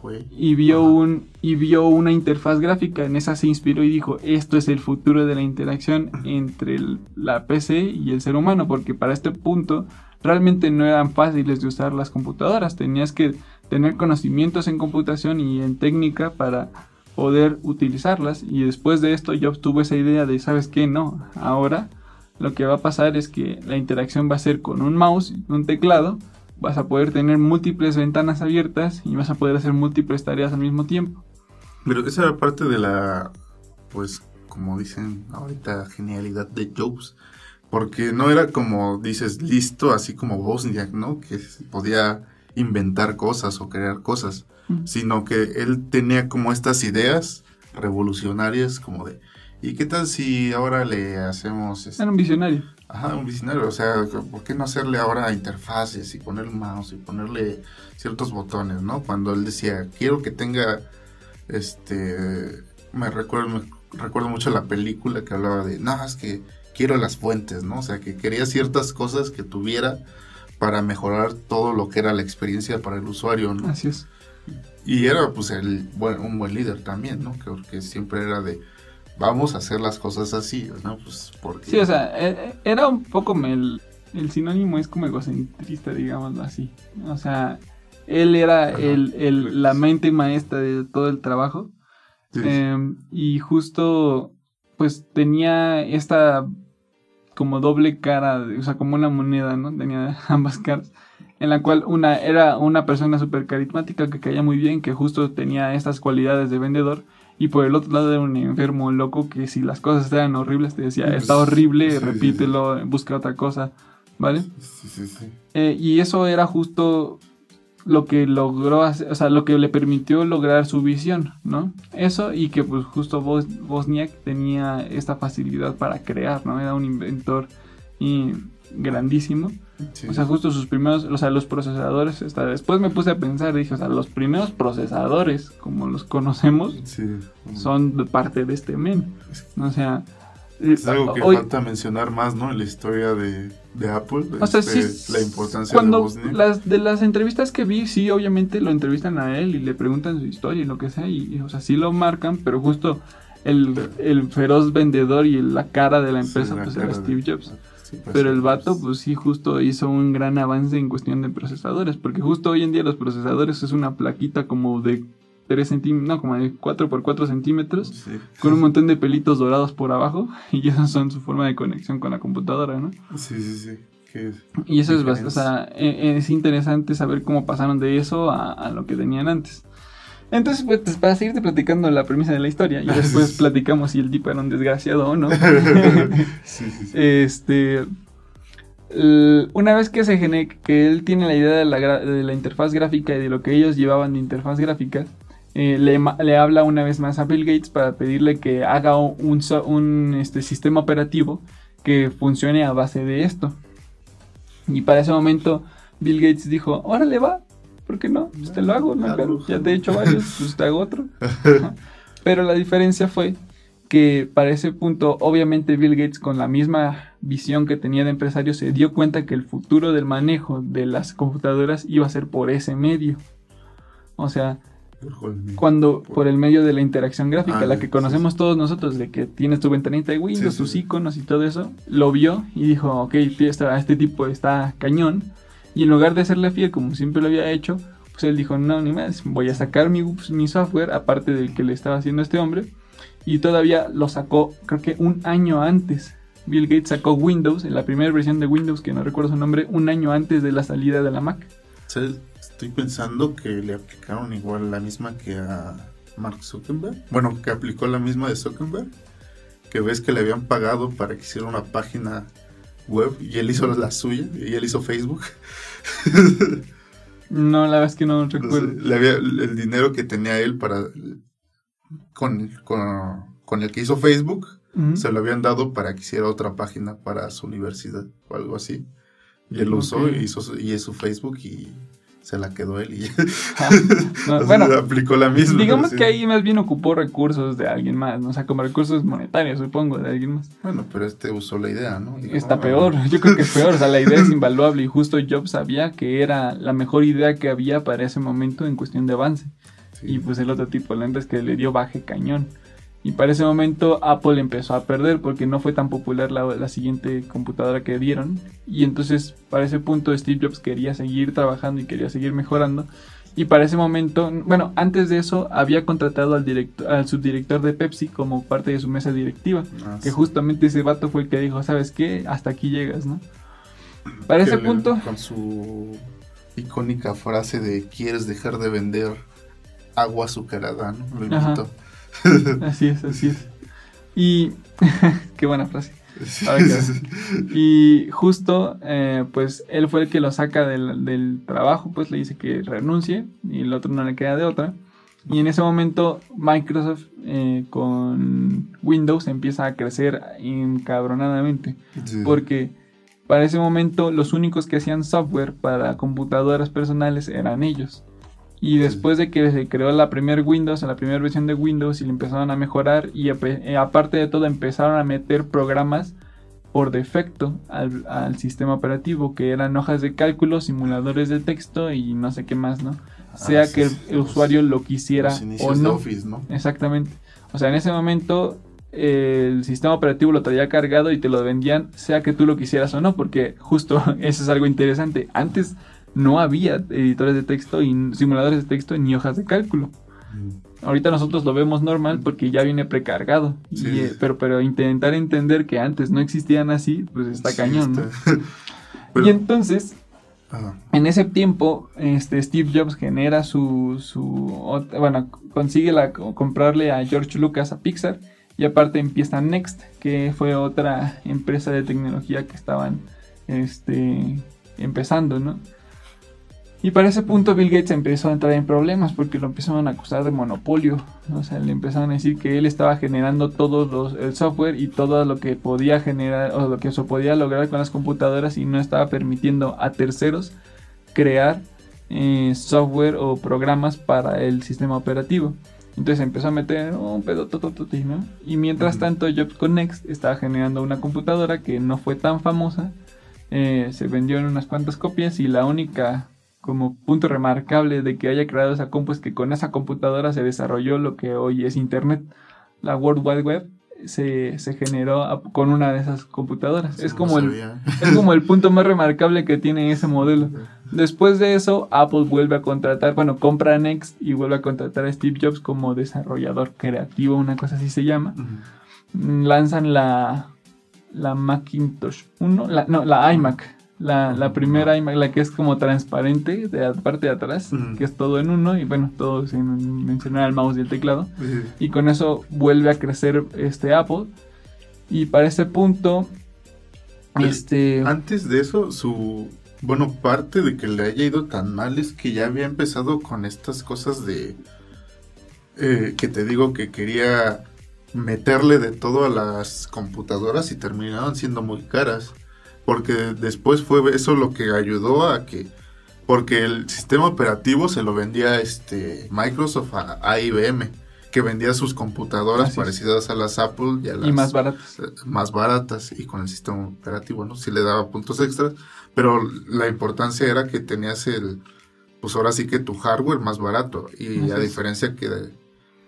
fue. y vio un y vio una interfaz gráfica en esa se inspiró y dijo esto es el futuro de la interacción entre el- la PC y el ser humano porque para este punto realmente no eran fáciles de usar las computadoras tenías que tener conocimientos en computación y en técnica para poder utilizarlas y después de esto yo tuve esa idea de sabes qué no ahora lo que va a pasar es que la interacción va a ser con un mouse un teclado vas a poder tener múltiples ventanas abiertas y vas a poder hacer múltiples tareas al mismo tiempo. Pero esa era parte de la, pues, como dicen ahorita, genialidad de Jobs. Porque no era como dices, listo, así como Bosniak, ¿no? Que podía inventar cosas o crear cosas. Sino que él tenía como estas ideas revolucionarias, como de, ¿y qué tal si ahora le hacemos... este, Era un visionario. Ajá, un visionario, o sea, ¿por qué no hacerle ahora interfaces y poner un mouse y ponerle ciertos botones, ¿no? Cuando él decía, quiero que tenga, este, me recuerdo, me recuerdo mucho la película que hablaba de, no, es que quiero las fuentes, ¿no? O sea, que quería ciertas cosas que tuviera para mejorar todo lo que era la experiencia para el usuario, ¿no? Así es. Y era, pues, el, buen- un buen líder también, ¿no? Que, que siempre era de, vamos a hacer las cosas así, ¿no? Pues, porque... Sí, o sea, e- e- era un poco el, el sinónimo es como egocentrista, digámoslo así. O sea, él era Ajá. el, el- la mente maestra de todo el trabajo. Sí, sí. Eh, y justo pues tenía esta como doble cara, o sea, como una moneda, ¿no? Tenía ambas caras. En la cual una era una persona súper carismática que caía muy bien, que justo tenía estas cualidades de vendedor. Y por el otro lado era un enfermo loco que si las cosas eran horribles te decía, está horrible, repítelo, busca otra cosa, ¿vale? Sí, sí, sí. Eh, y eso era justo lo que logró, hacer, o sea, lo que le permitió lograr su visión, ¿no? Eso y que pues justo Bos Bosniak tenía esta facilidad para crear, ¿no? Era un inventor y grandísimo. Sí. O sea, justo sus primeros, o sea, los procesadores, hasta después me puse a pensar, dije, o sea, los primeros procesadores, como los conocemos, Sí. son de parte de este men. O sea, Es algo que hoy- falta mencionar más, ¿no? En la historia de, de Apple. O sea, este, sí, La importancia cuando de Bosnia. las de las entrevistas que vi, sí, obviamente lo entrevistan a él y le preguntan su historia y lo que sea, y, y, o sea, sí lo marcan, pero justo el, el feroz vendedor y la cara de la Sí, empresa, la pues era de- Steve Jobs. Sí, pues, Pero el vato, pues, sí, justo hizo un gran avance en cuestión de procesadores, porque justo hoy en día los procesadores es una plaquita como de 3 centímetros, no, como de 4 por 4 centímetros, sí. con un montón de pelitos dorados por abajo, y esas son su forma de conexión con la computadora, ¿no? Sí, sí, sí. Y eso es bastante, o sea, e- es interesante saber cómo pasaron de eso a, a lo que tenían antes. Entonces, pues, para seguirte platicando la premisa de la historia, y después platicamos si el tipo era un desgraciado o no. sí, sí, sí. este. Una vez que se gene- que él tiene la idea de la, de la interfaz gráfica y de lo que ellos llevaban de interfaz gráfica, eh, le, le habla una vez más a Bill Gates para pedirle que haga un, un, este, sistema operativo que funcione a base de esto. Y para ese momento Bill Gates dijo, órale va, ¿por qué no? Pues te lo hago, no ya te he hecho varios, pues te hago otro. Ajá. Pero la diferencia fue que para ese punto, obviamente Bill Gates con la misma visión que tenía de empresario se dio cuenta que el futuro del manejo de las computadoras iba a ser por ese medio. O sea, cuando por el medio de la interacción gráfica, Ah, la que sí, conocemos todos nosotros, de que tienes tu ventanita de Windows, Sí, tus iconos y todo eso, lo vio y dijo, ok, esta- este tipo está cañón. Y en lugar de serle fiel como siempre lo había hecho, pues él dijo, no, ni más, voy a sacar mi, mi software, aparte del que le estaba haciendo este hombre. Y todavía lo sacó, creo que un año antes. Bill Gates sacó Windows, en la primera versión de Windows, que no recuerdo su nombre, un año antes de la salida de la Mac. Estoy pensando que le aplicaron igual la misma que a Mark Zuckerberg. Bueno, que aplicó la misma de Zuckerberg. Que ves que le habían pagado para que hiciera una página web y él hizo la suya y él hizo Facebook. No, la verdad es que no Entonces, recuerdo. le había, el dinero que tenía él para con, con, con el que hizo Facebook se lo habían dado para que hiciera otra página para su universidad o algo así. Y él lo usó y hizo su, y hizo Facebook y se la quedó él y Ah, no, bueno, aplicó la misma. digamos sí. que ahí más bien ocupó recursos de alguien más, ¿no? o sea, como recursos monetarios, supongo, de alguien más. Bueno, pero este usó la idea, ¿no? Está "Ah, peor, yo creo que es peor, o sea, la idea es invaluable y justo Jobs sabía que era la mejor idea que había para ese momento en cuestión de avance. sí. Y pues el otro tipo, la neta es que le dio baje cañón. Y para ese momento Apple empezó a perder porque no fue tan popular la, la siguiente computadora que dieron. Y entonces para ese punto Steve Jobs quería seguir trabajando y quería seguir mejorando. Y para ese momento, bueno, antes de eso había contratado al, director, al subdirector de Pepsi como parte de su mesa directiva. Ah, Que sí. justamente ese vato fue el que dijo, ¿sabes qué? Hasta aquí llegas, ¿no? Para ese le- punto... Con su icónica frase de ¿quieres dejar de vender agua azucarada? ¿no? Lo Ajá. Así es, así es. Y... qué buena frase. Ahora. Y justo, eh, pues él fue el que lo saca del, del trabajo, pues le dice que renuncie y el otro no le queda de otra. Y en ese momento Microsoft eh, con Windows empieza a crecer encabronadamente. Sí. Porque para ese momento los únicos que hacían software para computadoras personales eran ellos. Y después de que se creó la primera Windows, la primera versión de Windows y le empezaron a mejorar y eh, aparte de todo empezaron a meter programas por defecto al, al sistema operativo que eran hojas de cálculo, simuladores de texto y no sé qué más, ¿no? Sea Ah, sí, que el, sí, el los- usuario lo quisiera los o de no. Office, ¿no? Exactamente. O sea, en ese momento el sistema operativo lo traía cargado y te lo vendían, sea que tú lo quisieras o no, porque justo eso es algo interesante. Antes no había editores de texto y simuladores de texto ni hojas de cálculo. Mm. ahorita nosotros lo vemos normal porque ya viene precargado. Eh, pero, pero intentar entender que antes no existían así, pues está cañón, ¿no? y entonces, en ese tiempo, este Steve Jobs genera su, su bueno, consigue la, comprarle a George Lucas a Pixar y aparte empieza Next, que fue otra empresa de tecnología que estaban este, empezando, ¿no? Y para ese punto Bill Gates empezó a entrar en problemas porque lo empezaron a acusar de monopolio. O sea, le empezaron a decir que él estaba generando todo los, el software y todo lo que podía generar o lo que se podía lograr con las computadoras y no estaba permitiendo a terceros crear eh, software o programas para el sistema operativo. Entonces empezó a meter un pedo ¿no? Y mientras tanto Jobs Connect estaba generando una computadora que no fue tan famosa. Eh, se vendió en unas cuantas copias y la única como punto remarcable de que haya creado esa compu es que con esa computadora se desarrolló lo que hoy es Internet. La World Wide Web se, generó con una de esas computadoras. es, como el, es como el punto más remarcable que tiene ese modelo. Después de eso, Apple vuelve a contratar, bueno, compra Next y vuelve a contratar a Steve Jobs como desarrollador creativo, una cosa así se llama. Lanzan la, la Macintosh 1, no, la iMac la, la primera imagen, la que es como transparente de la parte de atrás, que es todo en uno, y bueno, todo sin mencionar el mouse y el teclado. Y con eso vuelve a crecer este Apple. Y para ese punto, este... Antes de eso, su... Bueno, parte de que le haya ido tan mal es que ya había empezado con estas cosas de... Eh, que te digo que quería meterle de todo a las computadoras y terminaron siendo muy caras porque después fue eso lo que ayudó a que porque el sistema operativo se lo vendía este Microsoft a, IBM que vendía sus computadoras parecidas a las Apple y, a las, más baratas. eh, más baratas y con el sistema operativo no sí le daba puntos extras pero la importancia era que tenías el pues ahora sí que tu hardware más barato y a diferencia que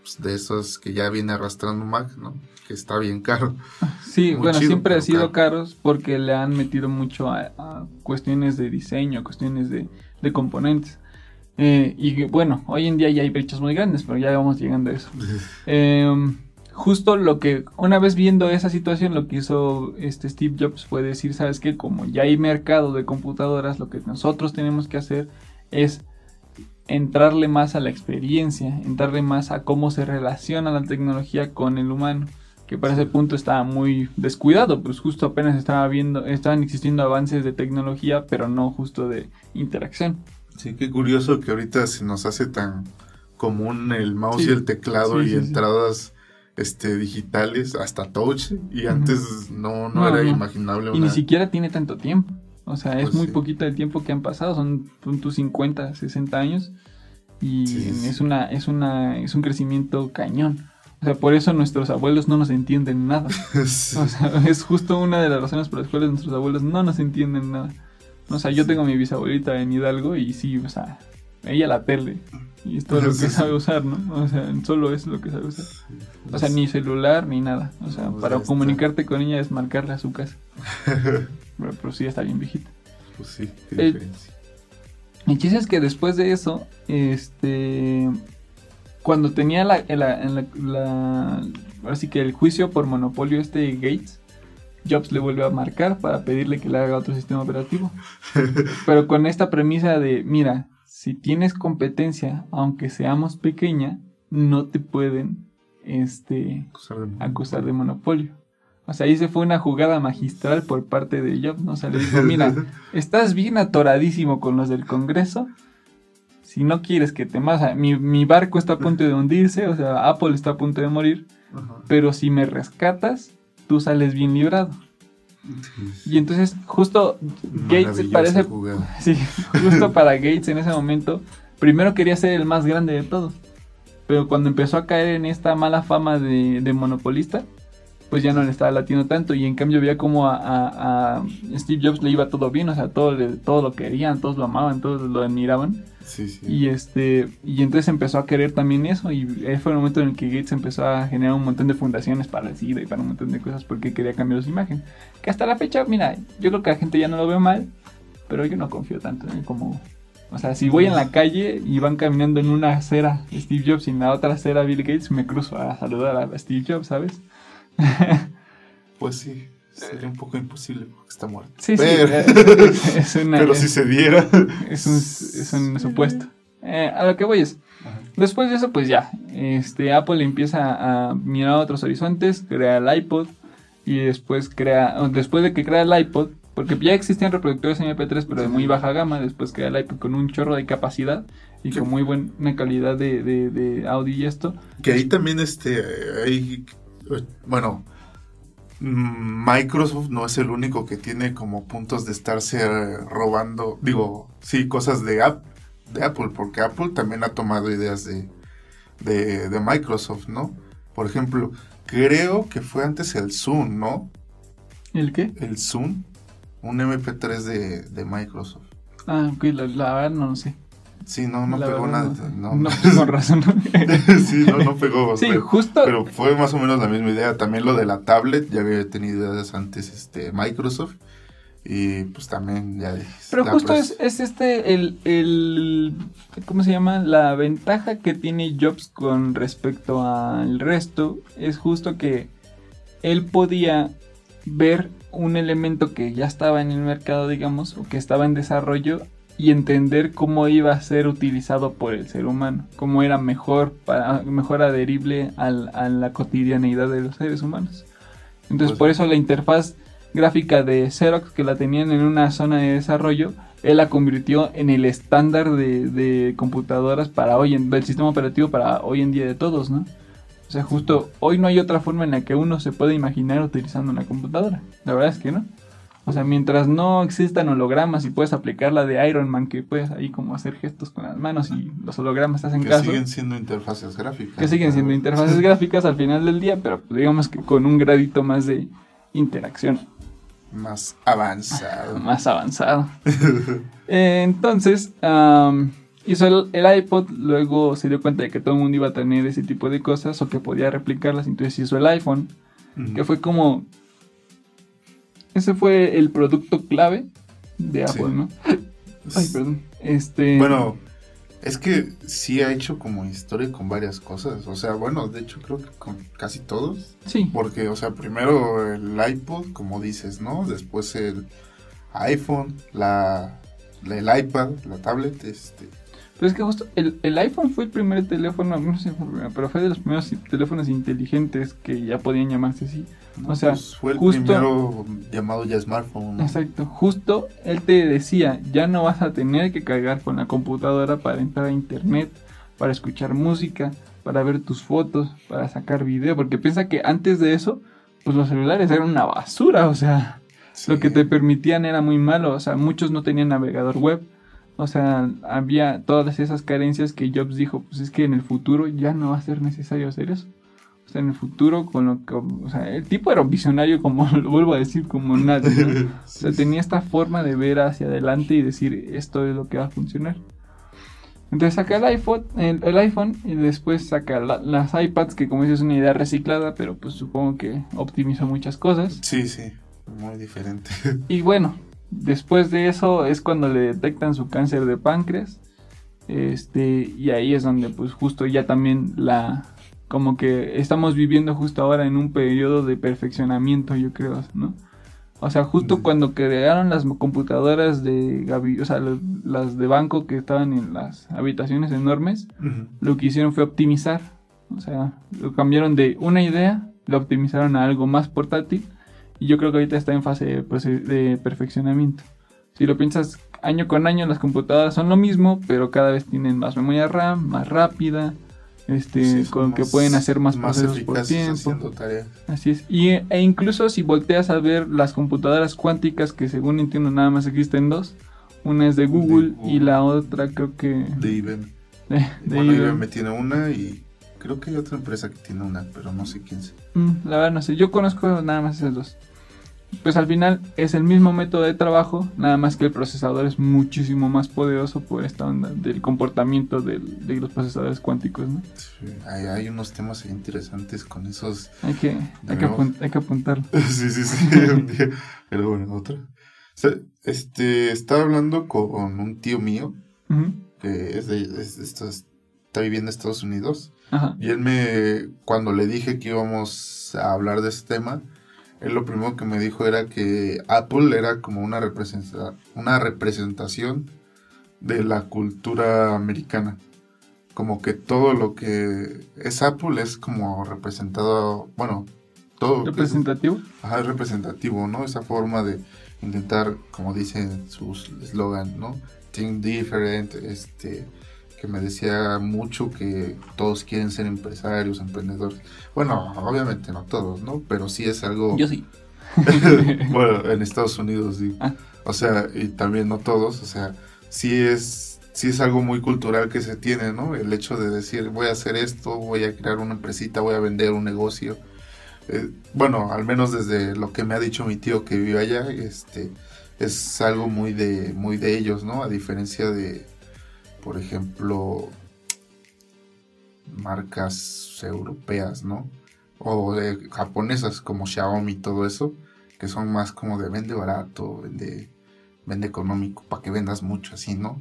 pues, de esos que ya viene arrastrando Mac, ¿no? Que está bien caro. Sí, bueno, siempre ha sido caros porque le han metido mucho a, cuestiones de diseño, cuestiones de, componentes. Eh, y bueno, hoy en día ya hay brechas muy grandes, pero ya vamos llegando a eso. Em, justo lo que, una vez viendo esa situación, lo que hizo este Steve Jobs fue decir, ¿sabes qué? Como ya hay mercado de computadoras, lo que nosotros tenemos que hacer es entrarle más a la experiencia, entrarle más a cómo se relaciona la tecnología con el humano, que para ese punto estaba muy descuidado, pues justo apenas estaba viendo, estaban existiendo avances de tecnología, pero no justo de interacción. Sí, qué curioso que ahorita se nos hace tan común el mouse y el teclado y entradas este digitales hasta touch y antes no, no, era imaginable. Y ni siquiera tiene tanto tiempo. O sea, es pues muy poquito el tiempo que han pasado, son tus 50, 60 años y es una es una es un crecimiento cañón. O sea, por eso nuestros abuelos no nos entienden nada. O sea, es justo una de las razones por las cuales nuestros abuelos no nos entienden nada. O sea, yo tengo a mi bisabuelita en Hidalgo y sí, o sea, ella la tele y es todo lo que sabe usar, ¿no? O sea, solo es lo que sabe usar. O sea, ni celular ni nada. O sea, para comunicarte con ella es marcarle a su casa. Pero, sí está bien viejita. Pues sí, qué eh, diferencia. El chiste es que después de eso, este. Cuando tenía la, la, la, Así que el juicio por monopolio este Gates, Jobs le vuelve a marcar para pedirle que le haga otro sistema operativo. Pero con esta premisa de: mira, si tienes competencia, aunque seamos pequeña, no te pueden este, acusar de monopolio. O sea, ahí se fue una jugada magistral por parte de Jobs, ¿no? O sea, le dijo, mira, estás bien atoradísimo con los del Congreso. Si no quieres que te más, mi, mi, barco está a punto de hundirse, o sea, Apple está a punto de morir. Pero si me rescatas, tú sales bien librado. Y entonces, justo Gates parece. Sí, justo para Gates en ese momento, primero quería ser el más grande de todos. Pero cuando empezó a caer en esta mala fama de, de monopolista, pues ya no le estaba latiendo tanto y en cambio veía como a, Steve Jobs le iba todo bien, o sea, todo, todo lo querían, todos lo amaban, todos lo admiraban. Sí, sí. Y este y entonces empezó a querer también eso y fue el momento en el que Gates empezó a generar un montón de fundaciones para el SIDA y para un montón de cosas porque quería cambiar su imagen. Que hasta la fecha, mira, yo creo que la gente ya no lo ve mal, pero yo no confío tanto en como O sea, si voy en la calle y van caminando en una acera Steve Jobs y en la otra acera Bill Gates, me cruzo a saludar a Steve Jobs, ¿sabes? pues sí, sería un poco imposible porque está muerto. Sí, pero, sí. Es, una, pero si se diera. Es un, es un supuesto. Eh, a lo que voy es. Después de eso, pues ya. Este, Apple empieza a mirar a otros horizontes, crea el iPod. Y después crea. Después de que crea el iPod, porque ya existían reproductores MP3, pero de muy baja gama. Después crea el iPod con un chorro de capacidad y con muy buena calidad de, de, audio y esto. Que ahí también, este. Hay, bueno. Microsoft no es el único que tiene como puntos de estarse robando, digo, sí, cosas de app de Apple, porque Apple también ha tomado ideas de, de, Microsoft, ¿no? Por ejemplo, creo que fue antes el Zoom, ¿no? ¿El qué? El Zoom, un MP3 de, de Microsoft. Ah, ok, la, verdad no lo sé. Sí, no, no pegó nada. No, no, no razón. sí, no, no pegó. Sí, justo. Pero fue más o menos la misma idea. También lo de la tablet, ya había tenido ideas antes este, Microsoft. Y pues también ya... Pero justo es, es, este el, el... ¿Cómo se llama? La ventaja que tiene Jobs con respecto al resto es justo que él podía ver un elemento que ya estaba en el mercado, digamos, o que estaba en desarrollo y entender cómo iba a ser utilizado por el ser humano, cómo era mejor, para, mejor adherible al, a la cotidianeidad de los seres humanos. Entonces pues por eso la interfaz gráfica de Xerox que la tenían en una zona de desarrollo, él la convirtió en el estándar de, computadoras para hoy en del sistema operativo para hoy en día de todos, ¿no? O sea, justo hoy no hay otra forma en la que uno se puede imaginar utilizando una computadora. La verdad es que no. O sea, mientras no existan hologramas y puedes aplicar la de Iron Man, que puedes ahí como hacer gestos con las manos y los hologramas hacen que caso. Que siguen siendo interfaces gráficas. Que siguen siendo interfaces gráficas al final del día, pero digamos que con un gradito más de interacción. Más avanzado. Más avanzado. Eh, entonces, hizo el, iPod, luego se dio cuenta de que todo el mundo iba a tener ese tipo de cosas o que podía replicarlas, entonces hizo el iPhone, que fue como... Ese fue el producto clave de Apple, ¿no? Ay, perdón. Este... Bueno, es que sí ha hecho como historia con varias cosas. O sea, bueno, de hecho creo que con casi todos. Sí. Porque, o sea, primero el iPod, como dices, ¿no? Después el iPhone, la, el iPad, la tablet, este. Pero es que justo el, el iPhone fue el primer teléfono, no sé, pero fue de los primeros teléfonos inteligentes que ya podían llamarse así o sea, pues, fue el primero llamado ya smartphone. Exacto, justo él te decía, ya no vas a tener que cargar con la computadora para entrar a internet, para escuchar música, para ver tus fotos, para sacar video, porque piensa que antes de eso, pues los celulares eran una basura, o sea, lo que te permitían era muy malo, o sea, muchos no tenían navegador web. O sea, había todas esas carencias que Jobs dijo, pues es que en el futuro ya no va a ser necesario hacer eso. O sea, en el futuro, con lo que. O sea, el tipo era un visionario, como lo vuelvo a decir, como nadie. O sea, tenía esta forma de ver hacia adelante y decir, esto es lo que va a funcionar. Entonces saca el iPhone, el, iPhone y después saca las iPads, que como dices es una idea reciclada, pero pues supongo que optimizó muchas cosas. Sí, sí, muy diferente. Y bueno, después de eso es cuando le detectan su cáncer de páncreas. Este, y ahí es donde pues justo ya también la, como que estamos viviendo justo ahora en un periodo de perfeccionamiento, yo creo, ¿no? O sea, justo cuando crearon las computadoras de o sea, las de banco que estaban en las habitaciones enormes, lo que hicieron fue optimizar. O sea, lo cambiaron de una idea, lo optimizaron a algo más portátil. Y yo creo que ahorita está en fase de, de perfeccionamiento. Si lo piensas, año con año las computadoras son lo mismo, pero cada vez tienen más memoria RAM, más rápida, este, con que pueden hacer más, procesos por tiempo. Así es. Y, e incluso si volteas a ver las computadoras cuánticas, que según entiendo nada más existen dos, una es de Google, y la otra creo que... De IBM. De, bueno, IBM. tiene una y creo que hay otra empresa que tiene una, pero no sé quién sea. Mm, la verdad no sé, yo conozco nada más esas dos pues al final es el mismo método de trabajo, nada más que el procesador es muchísimo más poderoso por esta onda del comportamiento de los procesadores cuánticos, ¿no? Sí, hay, unos temas interesantes con esos... Hay que, hay que, apuntarlo. sí, sí, sí, Pero bueno, otra. Este, estaba hablando con un tío mío que es de, es está viviendo en Estados Unidos. Ajá. Y él me, cuando le dije que íbamos a hablar de este tema, él lo primero que me dijo era que Apple era como una, representa- una representación de la cultura americana. Como que todo lo que es Apple es como representado, bueno, todo es- Representativo. Ajá, es representativo, ¿no? Esa forma de intentar, como dice su eslogan, ¿no? Think different, este, que me decía mucho que todos quieren ser empresarios, emprendedores. Bueno, obviamente no todos, ¿no? Pero sí es algo... Yo sí. bueno, en Estados Unidos, sí. Ah. O sea, y también no todos, o sea, sí es, sí es algo muy cultural que se tiene, ¿no? El hecho de decir, voy a hacer esto, voy a crear una empresita, voy a vender un negocio. Eh, bueno, al menos desde lo que me ha dicho mi tío que vive allá, este, es algo muy de, muy de ellos, ¿no? A diferencia de, por ejemplo, marcas europeas, ¿no? O de japonesas como Xiaomi y todo eso, que son más como de vende barato, vende, vende económico, para que vendas mucho así, ¿no?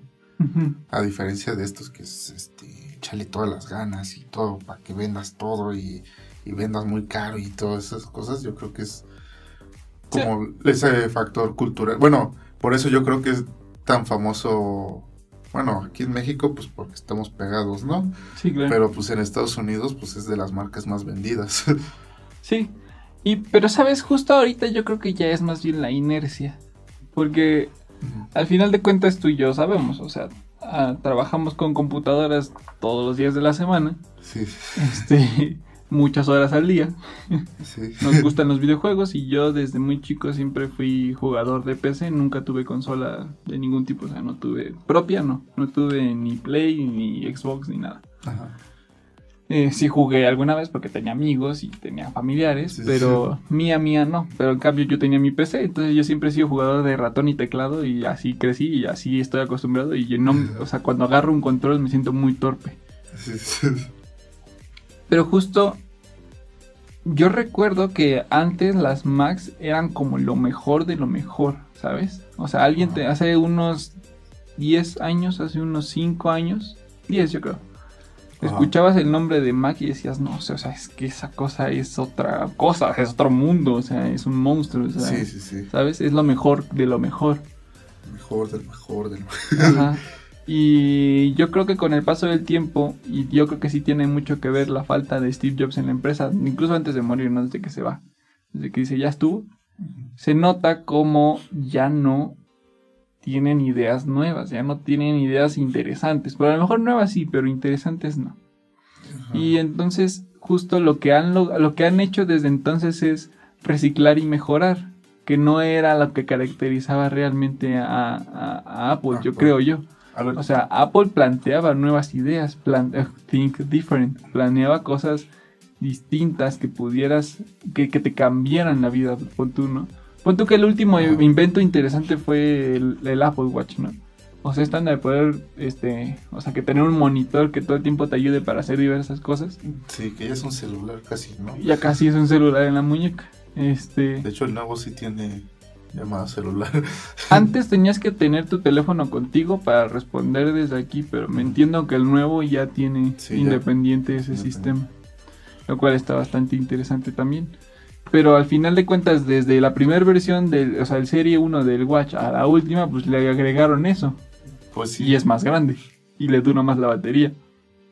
A diferencia de estos que es, este, échale todas las ganas y todo, para que vendas todo y, y vendas muy caro y todas esas cosas, yo creo que es como ese factor cultural. Bueno, por eso yo creo que es tan famoso, bueno, aquí en México, pues porque estamos pegados, ¿no? Sí, claro. Pero pues en Estados Unidos, pues es de las marcas más vendidas. Sí. Y, pero sabes, justo ahorita yo creo que ya es más bien la inercia. Porque al final de cuentas tú y yo sabemos, o sea, ah, trabajamos con computadoras todos los días de la semana, sí, este, muchas horas al día. sí. Nos gustan los videojuegos y yo desde muy chico siempre fui jugador de PC, nunca tuve consola de ningún tipo, o sea, no tuve propia, no, no tuve ni Play ni Xbox ni nada. Ajá. Eh, sí jugué alguna vez porque tenía amigos y tenía familiares, Sí, pero mía, mía no. Pero en cambio yo tenía mi PC, entonces yo siempre he sido jugador de ratón y teclado y así crecí y así estoy acostumbrado y yo no, o sea, cuando agarro un control me siento muy torpe. Sí, sí. Pero justo yo recuerdo que antes las Macs eran como lo mejor de lo mejor, ¿sabes? O sea, alguien te hace unos 10 años, hace unos 5 años, 10 yo creo. Ajá. Escuchabas el nombre de Mac y decías, no sé, o sea, es que esa cosa es otra cosa, es otro mundo, o sea, es un monstruo, Sí, sí, sí. ¿sabes? Es lo mejor de lo mejor. Mejor del mejor del Ajá. Y yo creo que con el paso del tiempo, y yo creo que sí tiene mucho que ver la falta de Steve Jobs en la empresa, incluso antes de morir, no desde que se va, desde que dice ya estuvo, se nota como ya no tienen ideas nuevas, ya no tienen ideas interesantes, pero a lo mejor nuevas sí, pero interesantes no. Y entonces justo lo que han lo, lo que han hecho desde entonces es reciclar y mejorar, que no era lo que caracterizaba realmente a, a- a Apple, yo creo yo. O sea, Apple planteaba nuevas ideas, plan- eh, think different, planeaba cosas distintas que pudieras, que, que te cambiaran la vida, pon tú, ¿no? Pon tú que el último invento interesante fue el, el Apple Watch, ¿no? O sea, están de poder, este, o sea, que tener un monitor que todo el tiempo te ayude para hacer diversas cosas. sí, que ya es un celular casi, ¿no? Ya casi es un celular en la muñeca. Este, De hecho, el nuevo sí tiene llamada celular. Antes tenías que tener tu teléfono contigo para responder desde aquí, pero me entiendo que el nuevo ya tiene Sí, ya. independiente ese sistema, lo cual está bastante interesante también. Pero al final de cuentas, desde la primera versión del, o sea, el serie 1 del Watch a la última, pues le agregaron eso Pues sí. y es más grande y le dura más la batería.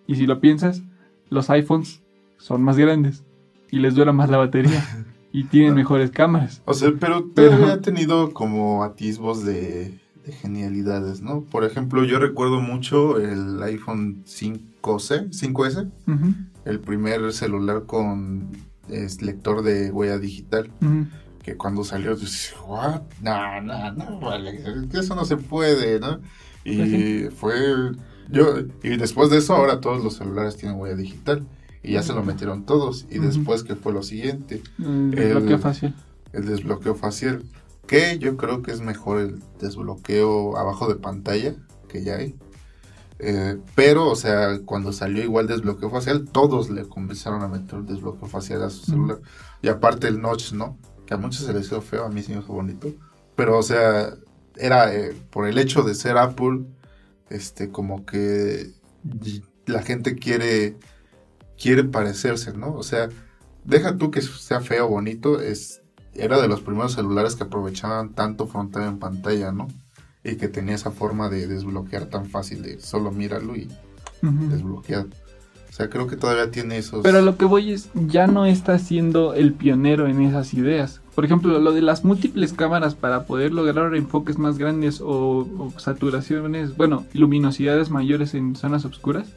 Y si lo piensas, los iPhones son más grandes y les dura más la batería y tienen mejores cámaras. O sea, pero Pero- ha tenido como atisbos de, de genialidades, ¿no? Por ejemplo, yo recuerdo mucho el iPhone 5C, 5S, Ujú, el primer celular con es, lector de huella digital, que cuando salió, dices, ¿what? No, no, no, vale, eso no se puede, ¿no? Y fue, yo, y después de eso, ahora todos los celulares tienen huella digital. Y ya se lo metieron todos. Y después, que fue lo siguiente? El desbloqueo facial. el desbloqueo facial. Que yo creo que es mejor el desbloqueo abajo de pantalla que ya hay. Eh, pero, o sea, cuando salió igual desbloqueo facial, todos le comenzaron a meter el desbloqueo facial a su celular. Y aparte el notch, ¿no? Que a muchos se les hizo feo, a mí sí me hizo bonito. Pero, o sea, era eh, por el hecho de ser Apple, este, como que la gente quiere, quiere parecerse, ¿no? O sea, deja tú que sea feo o bonito, es, era de los primeros celulares que aprovechaban tanto frontal en pantalla, ¿no? Y que tenía esa forma de desbloquear tan fácil de solo míralo y desbloquear. O sea, creo que todavía tiene esos... Pero lo que voy es, ya no está siendo el pionero en esas ideas. Por ejemplo, lo de las múltiples cámaras para poder lograr enfoques más grandes o, o saturaciones, bueno, luminosidades mayores en zonas oscuras,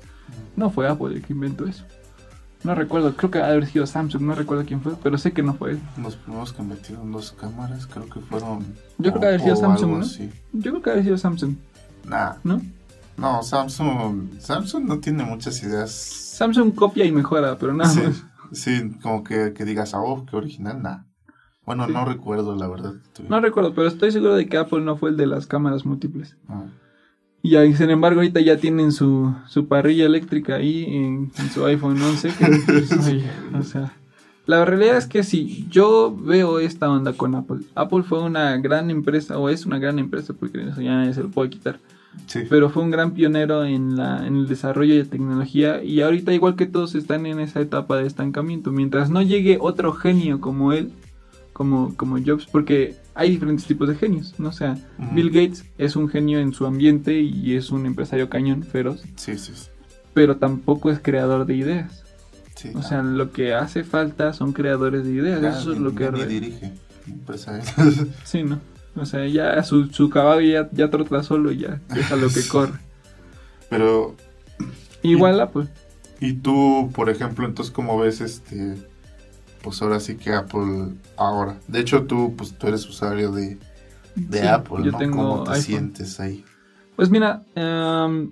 no fue Apple el que inventó eso. No recuerdo, creo que haber sido Samsung, no recuerdo quién fue, pero sé que no fue Los primeros que metieron dos cámaras, creo que fueron. Yo creo que haber sido Samsung, ¿no? Yo creo que haber sido Samsung. Nah. ¿No? No, Samsung. Samsung no tiene muchas ideas. Samsung copia y mejora, pero nada sí, más. Sí, como que, que digas, ah, oh, qué original, nada. Bueno, no recuerdo, la verdad. No recuerdo, pero estoy seguro de que Apple no fue el de las cámaras múltiples. Ah. Y ahí, sin embargo, ahorita ya tienen su, su parrilla eléctrica ahí en, su iPhone 11. Pues, o sea, la realidad es que sí, yo veo esta onda con Apple. Apple fue una gran empresa, o es una gran empresa, porque eso ya nadie se lo puede quitar. Sí. Pero fue un gran pionero en, la, en el desarrollo de tecnología y ahorita igual que todos están en esa etapa de estancamiento. Mientras no llegue otro genio como él, como, como Jobs, porque hay diferentes tipos de genios, ¿no? O sea, Bill Gates es un genio en su ambiente y es un empresario cañón, feroz. Sí, sí. Pero tampoco es creador de ideas. Sí, o sea, lo que hace falta son creadores de ideas. Eso es lo que... Ni dirige empresarios. sí, ¿no? O sea, ya su, su caballo ya, ya trota solo y ya es a lo que corre. Pero... Igual, pues. Y tú, por ejemplo, entonces, ¿cómo ves este pues ahora sí que Apple ahora. De hecho, tú, pues tú eres usuario de, Apple, yo ¿no? Tengo ¿Cómo te sientes ahí? Pues mira, em,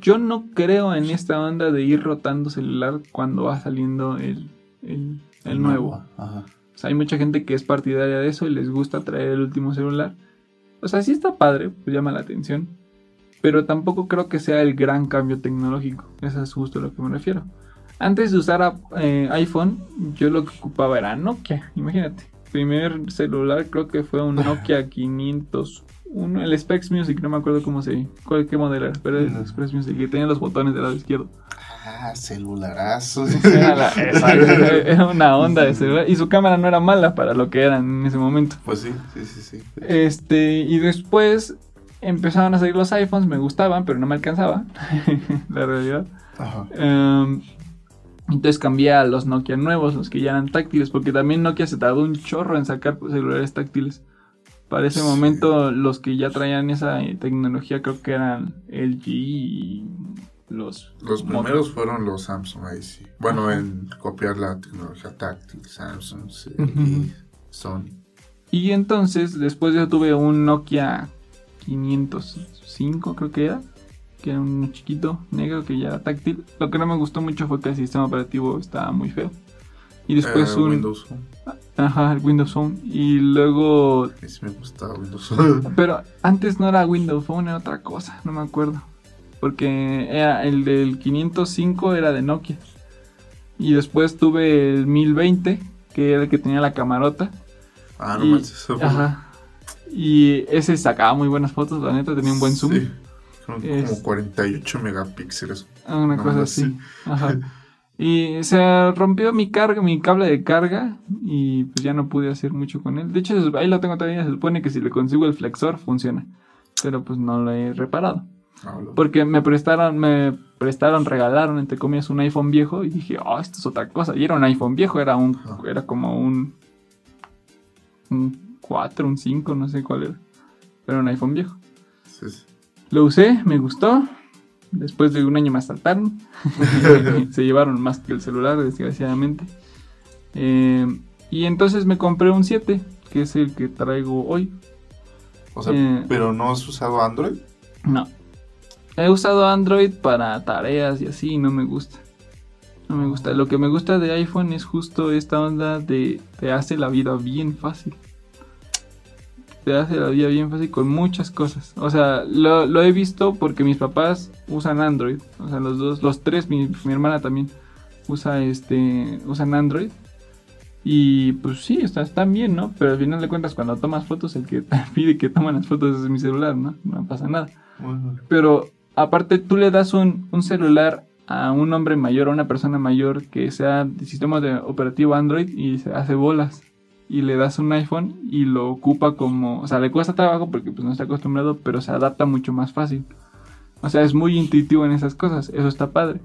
yo no creo en esta onda de ir rotando celular cuando va saliendo el, el, nuevo. O sea, hay mucha gente que es partidaria de eso y les gusta traer el último celular. O sea, sí está padre, pues llama la atención. Pero tampoco creo que sea el gran cambio tecnológico. Eso es justo a lo que me refiero. Antes de usar eh, iPhone, yo lo que ocupaba era Nokia, imagínate. Primer celular creo que fue un Nokia 501, el Specs Music, no me acuerdo cómo se, cuál, qué modelo era, pero el Specs Music, que tenía los botones del lado izquierdo. Ah, celularazos. Era, una onda de celular. Y su cámara no era mala para lo que era en ese momento. Pues sí, sí, sí, sí. Este, y después empezaron a salir los iPhones, me gustaban, pero no me alcanzaba. la realidad. Ajá. Em, entonces cambié a los Nokia nuevos, los que ya eran táctiles, porque también Nokia se tardó un chorro en sacar celulares táctiles. Para ese momento los que ya traían esa eh, tecnología creo que eran LG y los... Los primeros fueron los Samsung, ahí sí. Bueno, en copiar la tecnología táctil, Samsung, LG, Sony. Y entonces, después yo tuve un Nokia 505 creo que era que era un chiquito negro que ya era táctil. Lo que no me gustó mucho fue que el sistema operativo estaba muy feo. Y después eh, un... Windows Phone. Ajá, el Windows Phone. Y luego... Sí me gustaba Windows Phone. Pero antes no era Windows Phone, era otra cosa, no me acuerdo. Porque era el del 505 era de Nokia. Y después tuve el 1020, que era el que tenía la camarota. Ah, no manches. Ajá. Y ese sacaba muy buenas fotos, la neta, tenía un buen zoom. Sí como 48 megapíxeles. Ah, una cosa así. Ajá. Y se rompió mi carga, mi cable de carga y pues ya no pude hacer mucho con él. De hecho, ahí lo tengo todavía, se supone que si le consigo el flexor funciona. Pero pues no lo he reparado. Ah, Porque me prestaron, me prestaron, regalaron, entre comillas, un iPhone viejo y dije, oh, esto es otra cosa. Y era un iPhone viejo, era un, era como un, un 4, un 5, no sé cuál era. Pero un iPhone viejo. Sí, sí. Lo usé, me gustó. Después de un año me asaltaron. Se llevaron más que el celular, desgraciadamente. Eh, y entonces me compré un 7, que es el que traigo hoy. O sea, eh, ¿pero no has usado Android? No. He usado Android para tareas y así, y no me gusta. No me gusta. Lo que me gusta de iPhone es justo esta onda de te hace la vida bien fácil te hace la vida bien fácil con muchas cosas. O sea, lo, he visto porque mis papás usan Android. O sea, los dos, los tres, mi, hermana también usa este, usan Android. Y pues sí, está, están bien, ¿no? Pero al final de cuentas, cuando tomas fotos, el que pide que toman las fotos es mi celular, ¿no? No pasa nada. Pero aparte tú le das un, un celular a un hombre mayor, a una persona mayor que sea de sistema de operativo Android y se hace bolas. Y le das un iPhone y lo ocupa como, o sea, le cuesta trabajo porque pues no está acostumbrado, pero se adapta mucho más fácil. O sea, es muy intuitivo en esas cosas, eso está padre.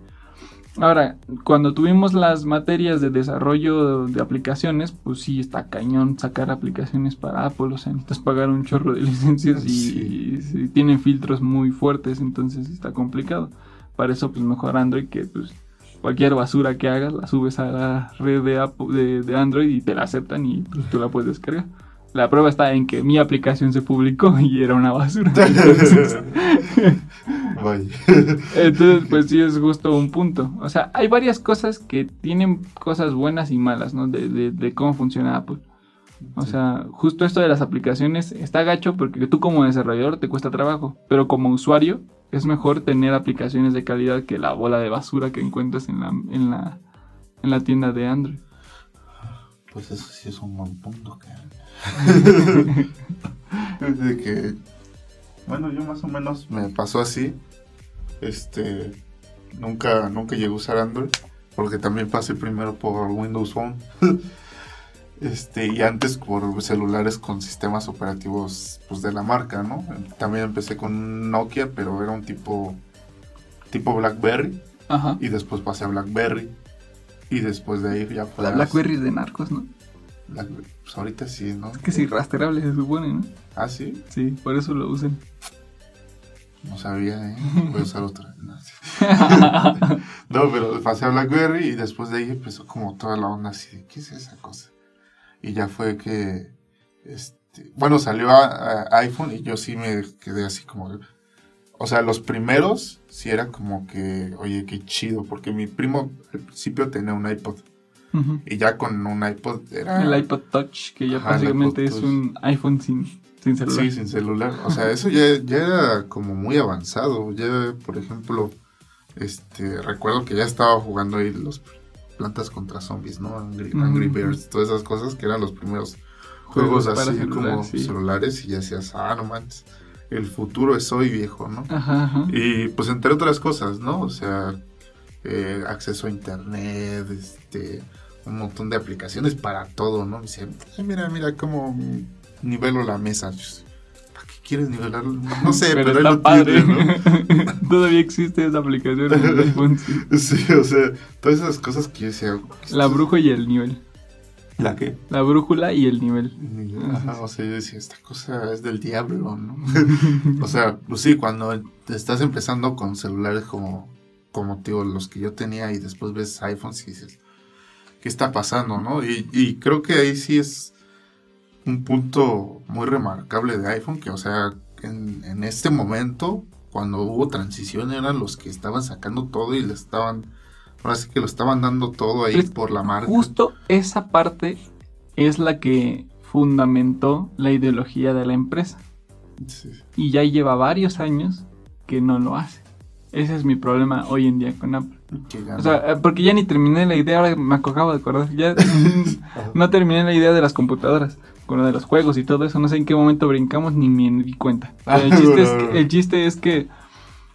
Ahora, cuando tuvimos las materias de desarrollo de aplicaciones, pues sí está cañón sacar aplicaciones para Apple, o sea, necesitas pagar un chorro de licencias y, y tienen filtros muy fuertes, entonces está complicado. Para eso, pues mejor Android que pues cualquier basura que hagas la subes a la red de, de, Android y te la aceptan y pues, tú la puedes descargar. La prueba está en que mi aplicación se publicó y era una basura. Entonces, pues sí es justo un punto. O sea, hay varias cosas que tienen cosas buenas y malas, ¿no? De, de, de cómo funciona Apple. O sea, justo esto de las aplicaciones está gacho porque tú como desarrollador te cuesta trabajo, pero como usuario es mejor tener aplicaciones de calidad que la bola de basura que encuentras en la, en la, en la tienda de Android. Pues eso sí es un buen punto. que, bueno, yo más o menos me pasó así. Este, nunca, nunca llegué a usar Android porque también pasé primero por Windows Phone. Este, y antes por celulares con sistemas operativos pues, de la marca, ¿no? También empecé con Nokia, pero era un tipo tipo BlackBerry. Ajá. Y después pasé a BlackBerry. Y después de ahí ya fue. La BlackBerry de narcos, ¿no? pues ahorita sí, ¿no? Es que sí, rastreable se supone, ¿no? Ah, sí. Sí, por eso lo usan. No sabía, ¿eh? Voy a usar otra. No, no, pero pasé a BlackBerry y después de ahí empezó como toda la onda así de, ¿qué es esa cosa? Y ya fue que, este, bueno, salió a, iPhone y yo sí me quedé así como, o sea, los primeros sí era como que, oye, qué chido, porque mi primo al principio tenía un iPod. Y ya con un iPod era... El iPod Touch, que ya básicamente es un iPhone sin, sin celular. Sí, sin celular. O sea, eso ya, ya era como muy avanzado. Ya, por ejemplo, este recuerdo que ya estaba jugando ahí los plantas contra zombies, ¿no? Angry, Birds, todas esas cosas que eran los primeros juegos, así como celulares y ya decías, ah, no manches, el futuro es hoy viejo, ¿no? Ajá, Y pues entre otras cosas, ¿no? O sea, eh, acceso a internet, este, un montón de aplicaciones para todo, ¿no? Me mira, mira cómo nivelo la mesa quieres nivelar, no sé, pero, pero está padre. Todavía existe esa aplicación en el iPhone. Sí. o sea, todas esas cosas que yo decía. La brújula y el nivel. ¿La qué? La brújula y el nivel. Ajá, o sea, yo decía, esta cosa es del diablo, ¿no? o sea, pues sí, cuando estás empezando con celulares como, como digo, los que yo tenía y después ves iPhones y dices, ¿qué está pasando, no? Y, y creo que ahí sí es un punto muy remarcable de iPhone, que o sea, en, este momento, cuando hubo transición, eran los que estaban sacando todo y le estaban, ahora sí que lo estaban dando todo ahí por la marca. Justo esa parte es la que fundamentó la ideología de la empresa. Y ya lleva varios años que no lo hace. Ese es mi problema hoy en día con Apple. O sea, eh, porque ya ni terminé la idea, ahora me acabo de acordar. Ya no terminé la idea de las computadoras con lo de los juegos y todo eso, no sé en qué momento brincamos ni me di cuenta. el, chiste es que, el chiste es que,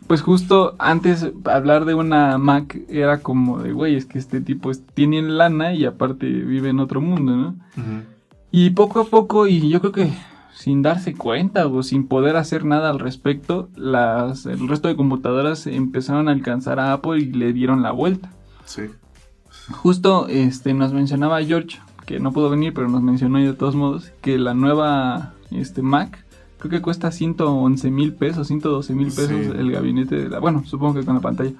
pues justo antes hablar de una Mac era como de, güey, es que este tipo tiene lana y aparte vive en otro mundo, ¿no? Y poco a poco, y yo creo que sin darse cuenta o sin poder hacer nada al respecto, las, el resto de computadoras empezaron a alcanzar a Apple y le dieron la vuelta. Sí. Justo este, nos mencionaba George que no pudo venir, pero nos mencionó de todos modos, que la nueva este, Mac creo que cuesta 111 mil pesos, 112 mil pesos el gabinete de la, bueno, supongo que con la pantalla,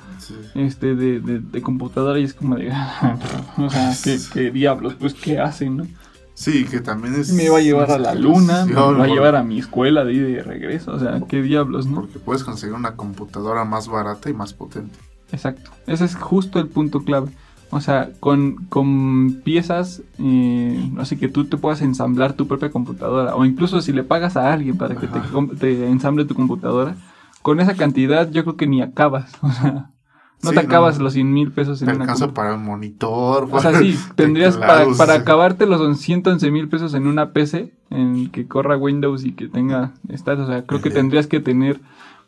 este, de, de, computadora y es como de, o sea, ¿qué, diablos, pues, ¿qué hacen, no? Sí, que también es... Me va a llevar a la luna, me va a llevar a mi escuela de ahí de regreso, o sea, ¿qué diablos, no? Porque puedes conseguir una computadora más barata y más potente. Exacto, ese es justo el punto clave. O sea, con, con piezas, eh, así que tú te puedas ensamblar tu propia computadora. O incluso si le pagas a alguien para que te, te, ensamble tu computadora, con esa cantidad yo creo que ni acabas. O sea, no te acabas los 100 mil pesos en te una alcanza para un monitor. O sea, sí, tendrías para, para acabarte los 111 mil pesos en una PC en que corra Windows y que tenga stats. O sea, creo que tendrías que tener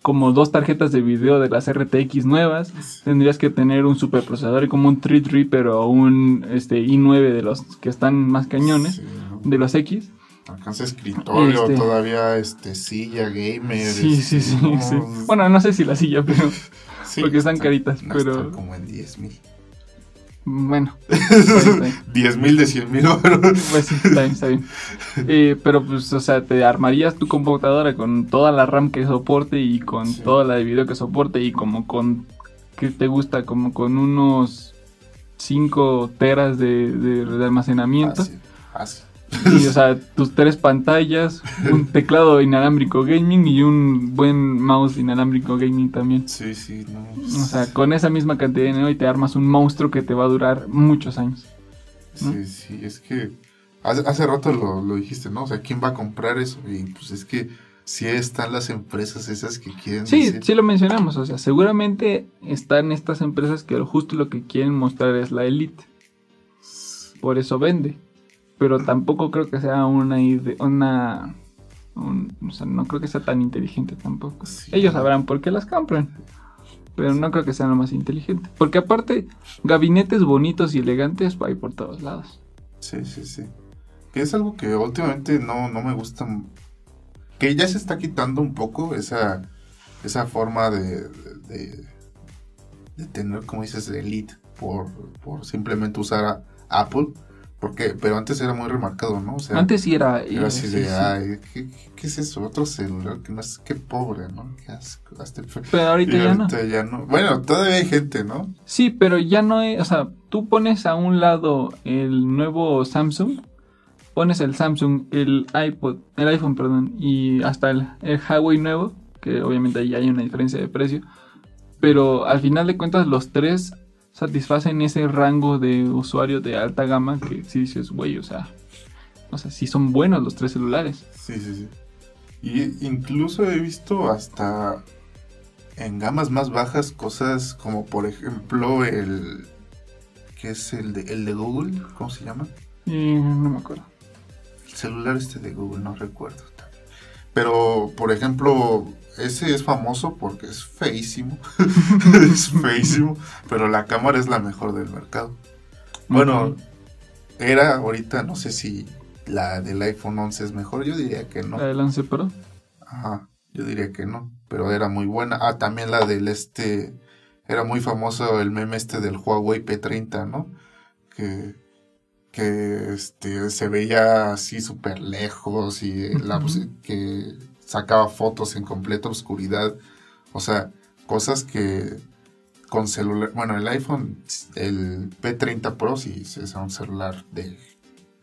como dos tarjetas de video de las RTX nuevas. Tendrías que tener un superprocesador como un Threadripper o un este, i9 de los que están más cañones, de los X. Alcanza escritorio, este, todavía este, silla, gamer. Sí, sí, sí, Bueno, no sé si la silla, pero... porque están caritas, pero... como en 10 mil. Bueno. 10 mil de 100 mil Pues sí, está bien, está bien. Eh, pero pues, o sea, te armarías tu computadora con toda la RAM que soporte y con toda la de video que soporte y como con, ¿qué te gusta? Como con unos 5 teras de, de, almacenamiento. Fácil, y, o sea, tus tres pantallas, un teclado inalámbrico gaming y un buen mouse inalámbrico gaming también. Sí, sí, no. O sea, con esa misma cantidad de dinero y te armas un monstruo que te va a durar muchos años. Sí, sí, es que hace, rato lo, lo, dijiste, ¿no? O sea, ¿quién va a comprar eso? Y pues es que sí están las empresas esas que quieren. Sí, sí lo mencionamos, o sea, seguramente están estas empresas que justo lo que quieren mostrar es la elite. Por eso vende pero tampoco creo que sea una idea, una... o sea, no creo que sea tan inteligente tampoco. Ellos sabrán por qué las compran. Pero no creo que sea lo más inteligente. Porque aparte, gabinetes bonitos y elegantes hay por todos lados. Sí, sí, sí. Que es algo que últimamente no, no me gusta. Que ya se está quitando un poco esa, esa forma de, de, de tener, como dices, elite por, por simplemente usar a Apple porque, pero antes era muy remarcado, ¿no? O sea, antes sí era. Era así de, ay, ¿qué, ¿qué, es eso? Otro celular que no es, qué pobre, ¿no? Qué asco. Pero ahorita, ya, no. ya no. Bueno, todavía hay gente, ¿no? Sí, pero ya no es, o sea, tú pones a un lado el nuevo Samsung, pones el Samsung, el iPod, el iPhone, perdón, y hasta el, el Huawei nuevo, que obviamente ahí hay una diferencia de precio. Pero al final de cuentas, los tres satisfacen ese rango de usuarios de alta gama que si dices, güey, o sea, o sea, sí son buenos los tres celulares. Sí, sí, sí. Y incluso he visto hasta en gamas más bajas cosas como por ejemplo el ¿qué es el de el de Google? ¿Cómo se llama? no me acuerdo. El celular este de Google, no recuerdo. Pero por ejemplo, ese es famoso porque es feísimo. es feísimo. Pero la cámara es la mejor del mercado. Bueno, era ahorita, no sé si la del iPhone 11 es mejor. Yo diría que no. ¿La del 11 Pro? Ajá, yo diría que no. Pero era muy buena. Ah, también la del este. Era muy famoso el meme este del Huawei P30, ¿no? Que que este, se veía así súper lejos y la, que sacaba fotos en completa oscuridad. O sea, cosas que con celular, bueno, el iPhone, el P30 Pro sí es un celular de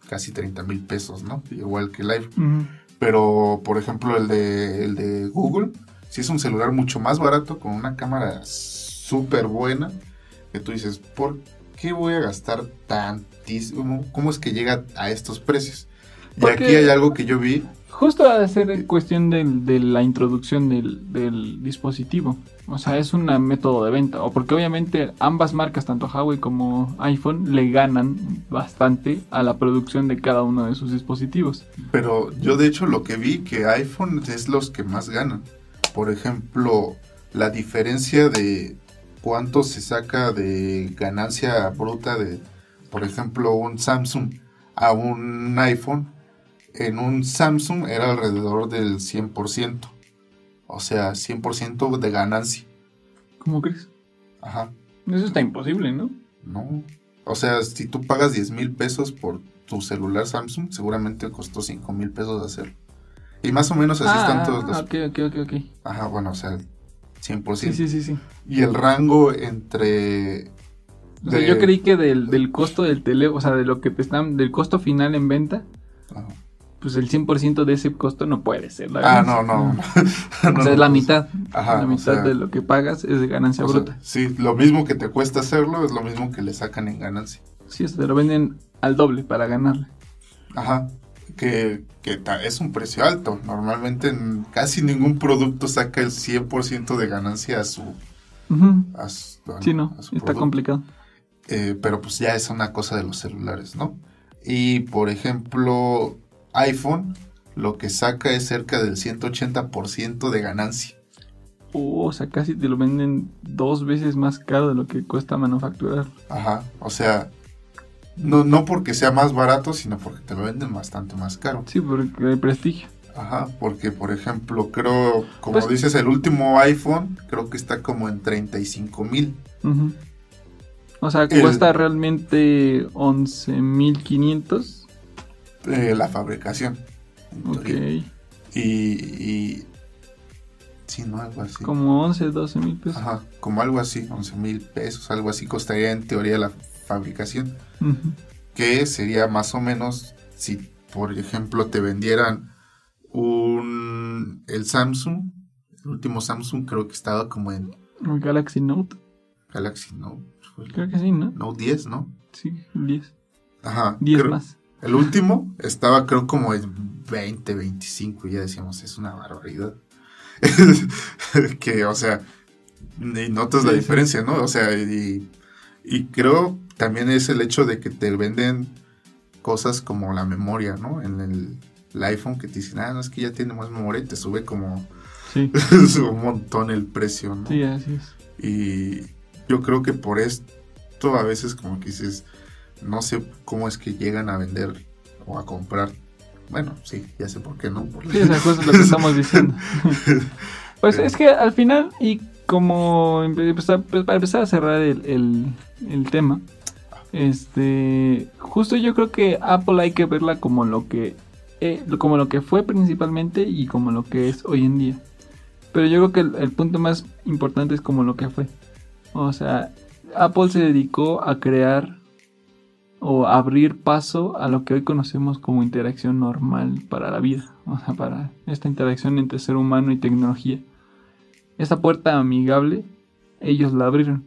casi 30 mil pesos, ¿no? Igual que el iPhone. Pero, por ejemplo, el de, el de Google, sí es un celular mucho más barato, con una cámara súper buena, que tú dices, ¿por qué voy a gastar tantísimo? ¿Cómo es que llega a estos precios? Y aquí hay algo que yo vi Justo a ser cuestión de, la introducción del, dispositivo. O sea, es un método de venta. O porque obviamente ambas marcas, tanto Huawei como iPhone, le ganan bastante a la producción de cada uno de sus dispositivos. Pero yo de hecho lo que vi que iPhone es los que más ganan. Por ejemplo, la diferencia de cuánto se saca de ganancia bruta de, por ejemplo, un Samsung a un iPhone en un Samsung era alrededor del 100%. O sea, 100% de ganancia. ¿Cómo crees? Ajá. Eso está imposible, ¿no? No. O sea, si tú pagas 10 mil pesos por tu celular Samsung, seguramente costó 5 mil pesos hacerlo. Y más o menos así ah, están todos los... Ok, ok, ok, ok. Ajá, bueno, o sea, 100%. Sí, sí, sí, sí. Y el rango entre... O sea, yo creí que del, del costo del teléfono, o sea, de lo que te están, del costo final en venta, Ajá pues el 100% de ese costo no puede ser. ah, no, no. o sea, es la mitad. Ajá, la mitad de lo que pagas es de ganancia bruta. sí, lo mismo que te cuesta hacerlo es lo mismo que le sacan en ganancia. Sí, se lo venden al doble para ganarle. Ajá, que, que es un precio alto. Normalmente en casi ningún producto saca el 100% de ganancia a su... sí, no, está complicado. Eh, pero pues ya es una cosa de los celulares, ¿no? Y por ejemplo, iPhone lo que saca es cerca del 180% de ganancia. Oh, o sea, casi te lo venden dos veces más caro de lo que cuesta manufacturar. Ajá, o sea, no, no porque sea más barato, sino porque te lo venden bastante más caro. Sí, porque hay prestigio. Ajá, porque por ejemplo, creo, como Pues- dices, el último iPhone creo que está como en 35 mil. Ujú. O sea, El- cuesta realmente 11.500. eh, la fabricación. en Ok. teoría. Y, y... Sí, no, algo así. Como 11, 12 mil pesos. Ajá, como algo así, 11 mil pesos, algo así costaría en teoría la fabricación. Que sería más o menos si, por ejemplo, te vendieran un... El Samsung, el último Samsung creo que estaba como en Un Galaxy Note. Galaxy Note, el Creo que sí, ¿no? Note 10, ¿no? Sí, 10. Ajá. 10 creo- más. El último estaba creo como en 20, 25 y ya decíamos, es una barbaridad. que, o sea, y notas la sí. diferencia, ¿no? O sea, y, y creo también es el hecho de que te venden cosas como la memoria, ¿no? En el, el iPhone que te dicen, ah, no, es que ya tiene más memoria y te sube como Sí, un montón el precio, ¿no? sí, así es. Y yo creo que por esto a veces como que dices, no sé cómo es que llegan a vender o a comprar. Bueno, sí, ya sé por qué no. Por Sí, esa cosa es lo que estamos diciendo. pues Pero- es que al final, y como empezar- pues, para empezar a cerrar el, el- el tema, este, justo yo creo que Apple hay que verla como lo que, eh, como lo que fue principalmente y como lo que es hoy en día. Pero yo creo que el, el punto más importante es como lo que fue. O sea, Apple se dedicó a crear o abrir paso a lo que hoy conocemos como interacción normal para la vida, o sea, para esta interacción entre ser humano y tecnología. Esa puerta amigable, ellos la abrieron,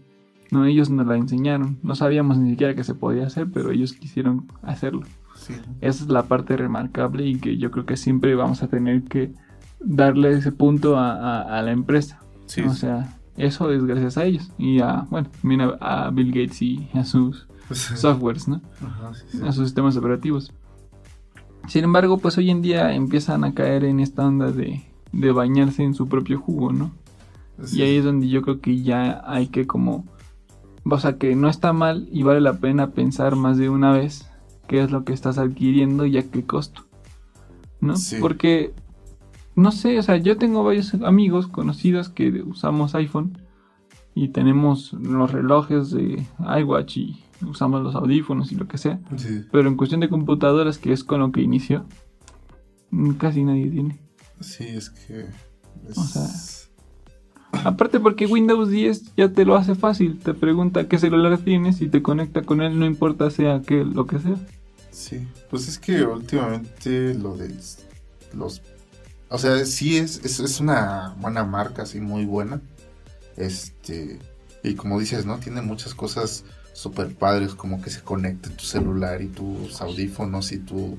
no ellos nos la enseñaron, no sabíamos ni siquiera que se podía hacer, pero ellos quisieron hacerlo. Sí, Esa es la parte remarcable y que yo creo que siempre vamos a tener que darle ese punto a, a- a la empresa. sí, o sea, eso es gracias a ellos y a, bueno, también a, a Bill Gates y a sus softwares, ¿no? Ajá, sí, a sus sistemas operativos. Sin embargo, pues hoy en día empiezan a caer en esta onda de, de bañarse en su propio jugo, ¿no? Y ahí es donde yo creo que ya hay que como... O sea, que no está mal y vale la pena pensar más de una vez qué es lo que estás adquiriendo y a qué costo. ¿No? Sí. Porque, no sé, o sea, yo tengo varios amigos conocidos que usamos iPhone y tenemos los relojes de iWatch y usamos los audífonos y lo que sea. sí, Pero en cuestión de computadoras, que es con lo que inició, casi nadie tiene. sí, es que... es- O sea, Aparte porque Windows 10 ya te lo hace fácil, te pregunta qué celular tienes y te conecta con él, no importa sea que lo que sea. Sí, pues es que últimamente lo de los... O sea, sí es, es, es una buena marca, así muy buena. Este... Y como dices, ¿no? Tiene muchas cosas súper padres, como que se conecte tu celular y tus audífonos y tu...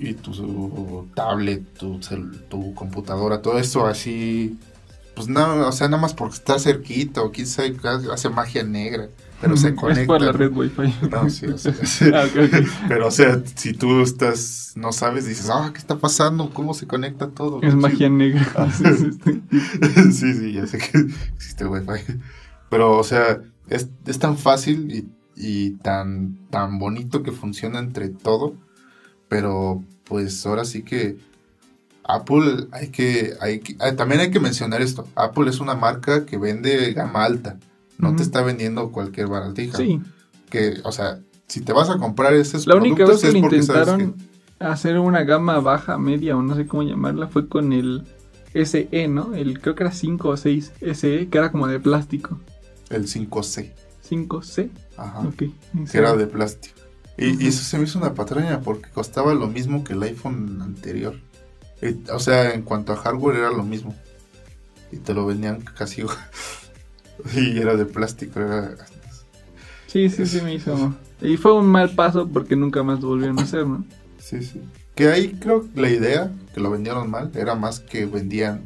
Y tu tablet, tu, tu computadora, todo eso así... Pues no, o sea, nada más porque está cerquita o quién sabe, hace magia negra, pero se conecta. Es por la red Wi-Fi. No, sí, o sea, Ah, pero, o sea, si tú estás, no sabes, dices, ah, ¿qué está pasando? ¿Cómo se conecta todo? Es magia negra. Ah. Sí, sí, sí. ya sé que existe Wi-Fi. Pero, o sea, es, es tan fácil y, y tan, tan bonito que funciona entre todo. Pero, pues, ahora sí que Apple, hay que, hay que- ah, también hay que mencionar esto. Apple es una marca que vende gama alta. No te está vendiendo cualquier baratija. Sí, Que, o sea, si te vas a comprar esos la única vez que es intentaron hacer una gama baja, media o no sé cómo llamarla fue con el SE, ¿no? El creo que era 5 o 6 SE, que era como de plástico. El 5C. 5C, Ajá. ok. que era de plástico. Y, eso se me hizo una patraña porque costaba lo mismo que el iPhone anterior. Y, o sea, en cuanto a hardware era lo mismo. Y te lo vendían casi y era de plástico. Era... Sí, sí, sí me hizo. Y fue un mal paso porque nunca más lo volvieron a hacer, ¿no? Sí, sí. Que ahí creo que la idea, que lo vendieron mal, era más que vendían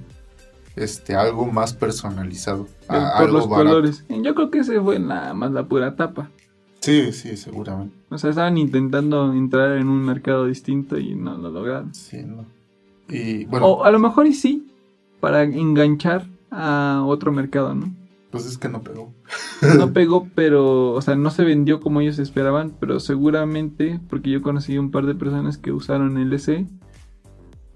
este algo más personalizado. a- por algo los barato. colores. Yo creo que ese fue nada más la pura tapa. Sí, sí, seguramente. O sea, estaban intentando entrar en un mercado distinto y no lo lograron. Sí, ¿no? Y bueno, O a lo mejor y sí, para enganchar a otro mercado, ¿no? Pues es que no pegó. No pegó, pero, o sea, no se vendió como ellos esperaban, pero seguramente, porque yo conocí un par de personas que usaron el SE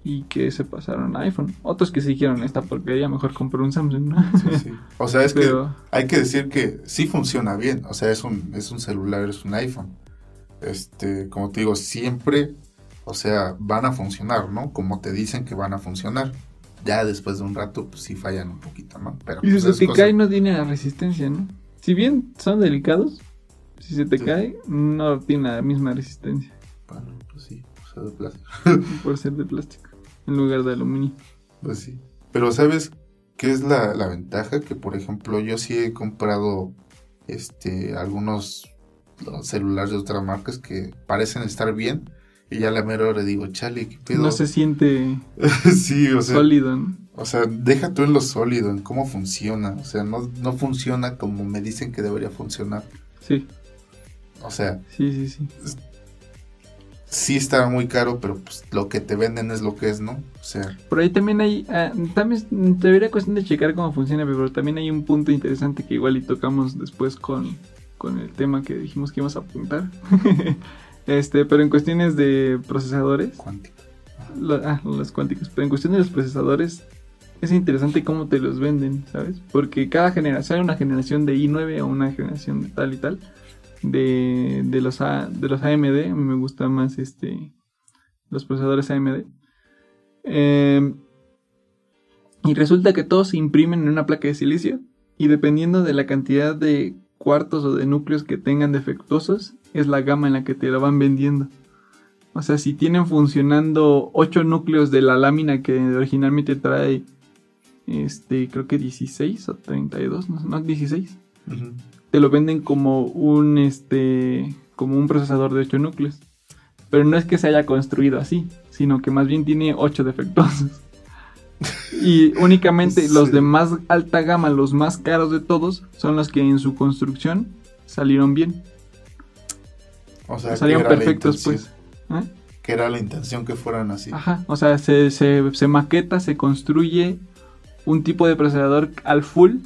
y que se pasaron a iPhone. Otros que se dijeron, esta porquería, mejor compro un Samsung, ¿no? Sí, sí. O sea, es Pero- que hay que decir que sí funciona bien. O sea, es un, es un celular, es un iPhone. Este, como te digo, siempre, o sea, van a funcionar, ¿no? Como te dicen que van a funcionar. Ya después de un rato, pues sí fallan un poquito, ¿no? Pero Y si pues, se te cosa- cae no tiene la resistencia, ¿no? Si bien son delicados, si se te Sí. cae no tiene la misma resistencia Bueno, pues sí, sea, de plástico. por ser de plástico en lugar de aluminio. Pues sí. Pero ¿sabes qué es la, la ventaja? Que por ejemplo yo sí he comprado este algunos celulares de otras marcas que parecen estar bien y ya a la mera hora digo, chale, ¿qué pedo? No se siente sí, o sea, sólido, ¿no? o sea, deja tú en lo sólido, en cómo funciona. O sea, no, no funciona como me dicen que debería funcionar. Sí, O sea, sí, sí, sí. Sí está muy caro, pero pues lo que te venden es lo que es, ¿no? O sea, Por ahí también hay, ah, también debería cuestión de checar cómo funciona, pero también hay un punto interesante que igual y tocamos después con, con el tema que dijimos que íbamos a apuntar. este, pero en cuestiones de procesadores, cuántico. lo- ah, los cuánticos, pero en cuestión de los procesadores es interesante cómo te los venden, ¿sabes? Porque cada generación, hay una generación de i9 o una generación de tal y tal, de, de, los, de los AMD, me gustan más este, los procesadores AMD. Eh, y resulta que todos se imprimen en una placa de silicio y dependiendo de la cantidad de cuartos o de núcleos que tengan defectuosos, es la gama en la que te lo van vendiendo. O sea, si tienen funcionando 8 núcleos de la lámina que originalmente trae, este, creo que 16 o 32, no, no 16, Ujú. Te lo venden como un, este, como un procesador de 8 núcleos. Pero no es que se haya construido así, sino que más bien tiene 8 defectuosos. Y únicamente los de más alta gama, los más caros de todos, son los que en su construcción salieron bien. O sea, salieron perfectos, pues. ¿Eh? Que era la intención que fueran así. Ajá, o sea, se, se, se maqueta, se construye un tipo de procesador al full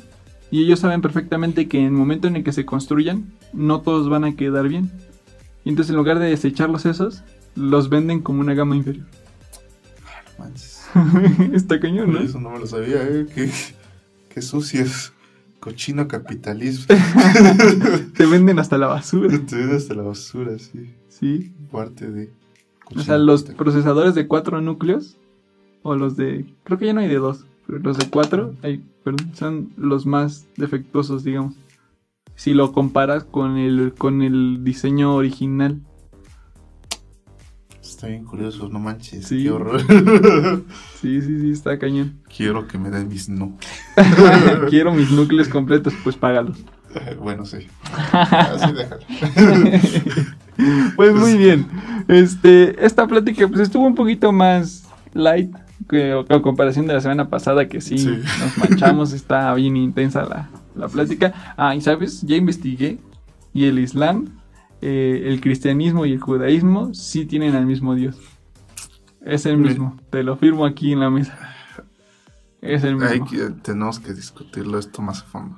y ellos saben perfectamente que en el momento en el que se construyan, no todos van a quedar bien. Y entonces en lugar de desecharlos esos, los venden como una gama inferior. Manches. Está cañón, ¿no? Eso no me lo sabía, ¿eh? Qué, qué sucios. Cochino capitalismo. Te venden hasta la basura. Te ven hasta la basura, sí. Sí. Parte de. O sea, los procesadores de cuatro núcleos, o los de. Creo que ya no hay de dos, los de cuatro hay, perdón, son los más defectuosos, digamos. Si lo comparas con el, con el diseño original. Está bien curioso, no manches. Sí. Qué horror. Sí, sí, sí, está cañón. Quiero que me den mis no. Quiero mis núcleos completos, pues págalos. bueno, sí. Así déjalo. Pues muy bien. Este, esta plática pues estuvo un poquito más light que a comparación de la semana pasada que sí, Sí. nos manchamos, está bien intensa la, la plática. Ah, y sabes, ya investigué y el Islam, eh, el cristianismo y el judaísmo sí tienen al mismo Dios. Es el mismo, te lo firmo aquí en la mesa. Es el Hay mismo. que, tenemos que discutirlo esto más a fondo.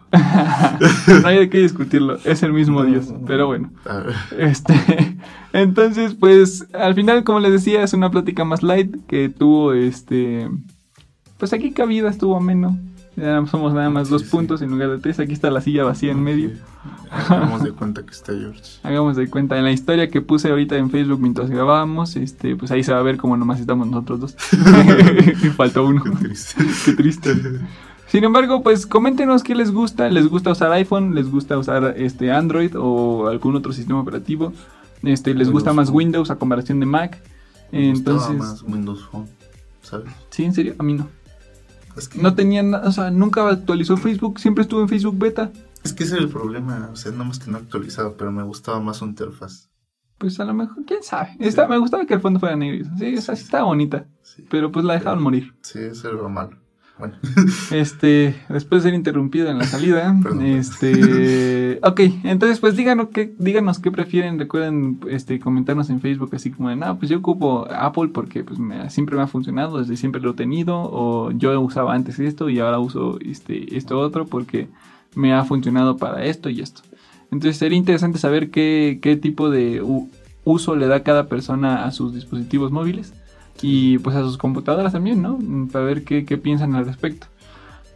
no hay de qué discutirlo, es el mismo No, Dios, no, no. pero bueno. A ver. Este, entonces, pues, al final, como les decía, es una plática más light que tuvo, este, pues aquí cabida estuvo ameno. Ya somos nada más Sí, dos sí. puntos en lugar de tres. Aquí está la silla vacía en medio. Sí. Hagamos de cuenta que está George. Hagamos de cuenta, en la historia que puse ahorita en Facebook mientras grabábamos, este, pues ahí se va a ver como nomás estamos nosotros dos. faltó uno. Qué triste. Qué triste. Sin embargo, pues coméntenos qué les gusta. ¿Les gusta usar iPhone? ¿Les gusta usar este Android o algún otro sistema operativo? Este, ¿Les gusta más Phone. Windows a comparación de Mac? Me Entonces, más Windows Phone, ¿sabes? sí, en serio, a mí no. Es que, No tenía nada, o sea, nunca actualizó Facebook, siempre estuvo en Facebook Beta. es que ese era el problema. O sea, no más que no actualizado, pero me gustaba más su interfaz. Pues a lo mejor, quién sabe. Está- me gustaba que el fondo fuera negro. Sí, o sea, sí estaba bonita, pero pues la dejaron morir. sí ese era lo malo. Bueno. Este, después de ser interrumpido en la salida, este, ok, entonces pues díganos qué, díganos qué prefieren, recuerden, este, comentarnos en Facebook así como de, no, pues yo ocupo Apple porque pues me- siempre me ha funcionado, desde siempre lo he tenido, o yo usaba antes esto y ahora uso este, esto otro porque me ha funcionado para esto y esto. Entonces sería interesante saber qué, qué tipo de uso le da cada persona a sus dispositivos móviles y pues a sus computadoras también, ¿no? Mm, Para ver qué, qué piensan al respecto.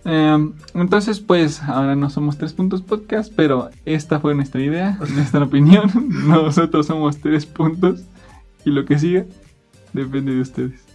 Em, entonces, pues ahora no somos tres puntos podcast, pero esta fue nuestra idea, nuestra opinión. Nosotros somos tres puntos y lo que siga depende de ustedes.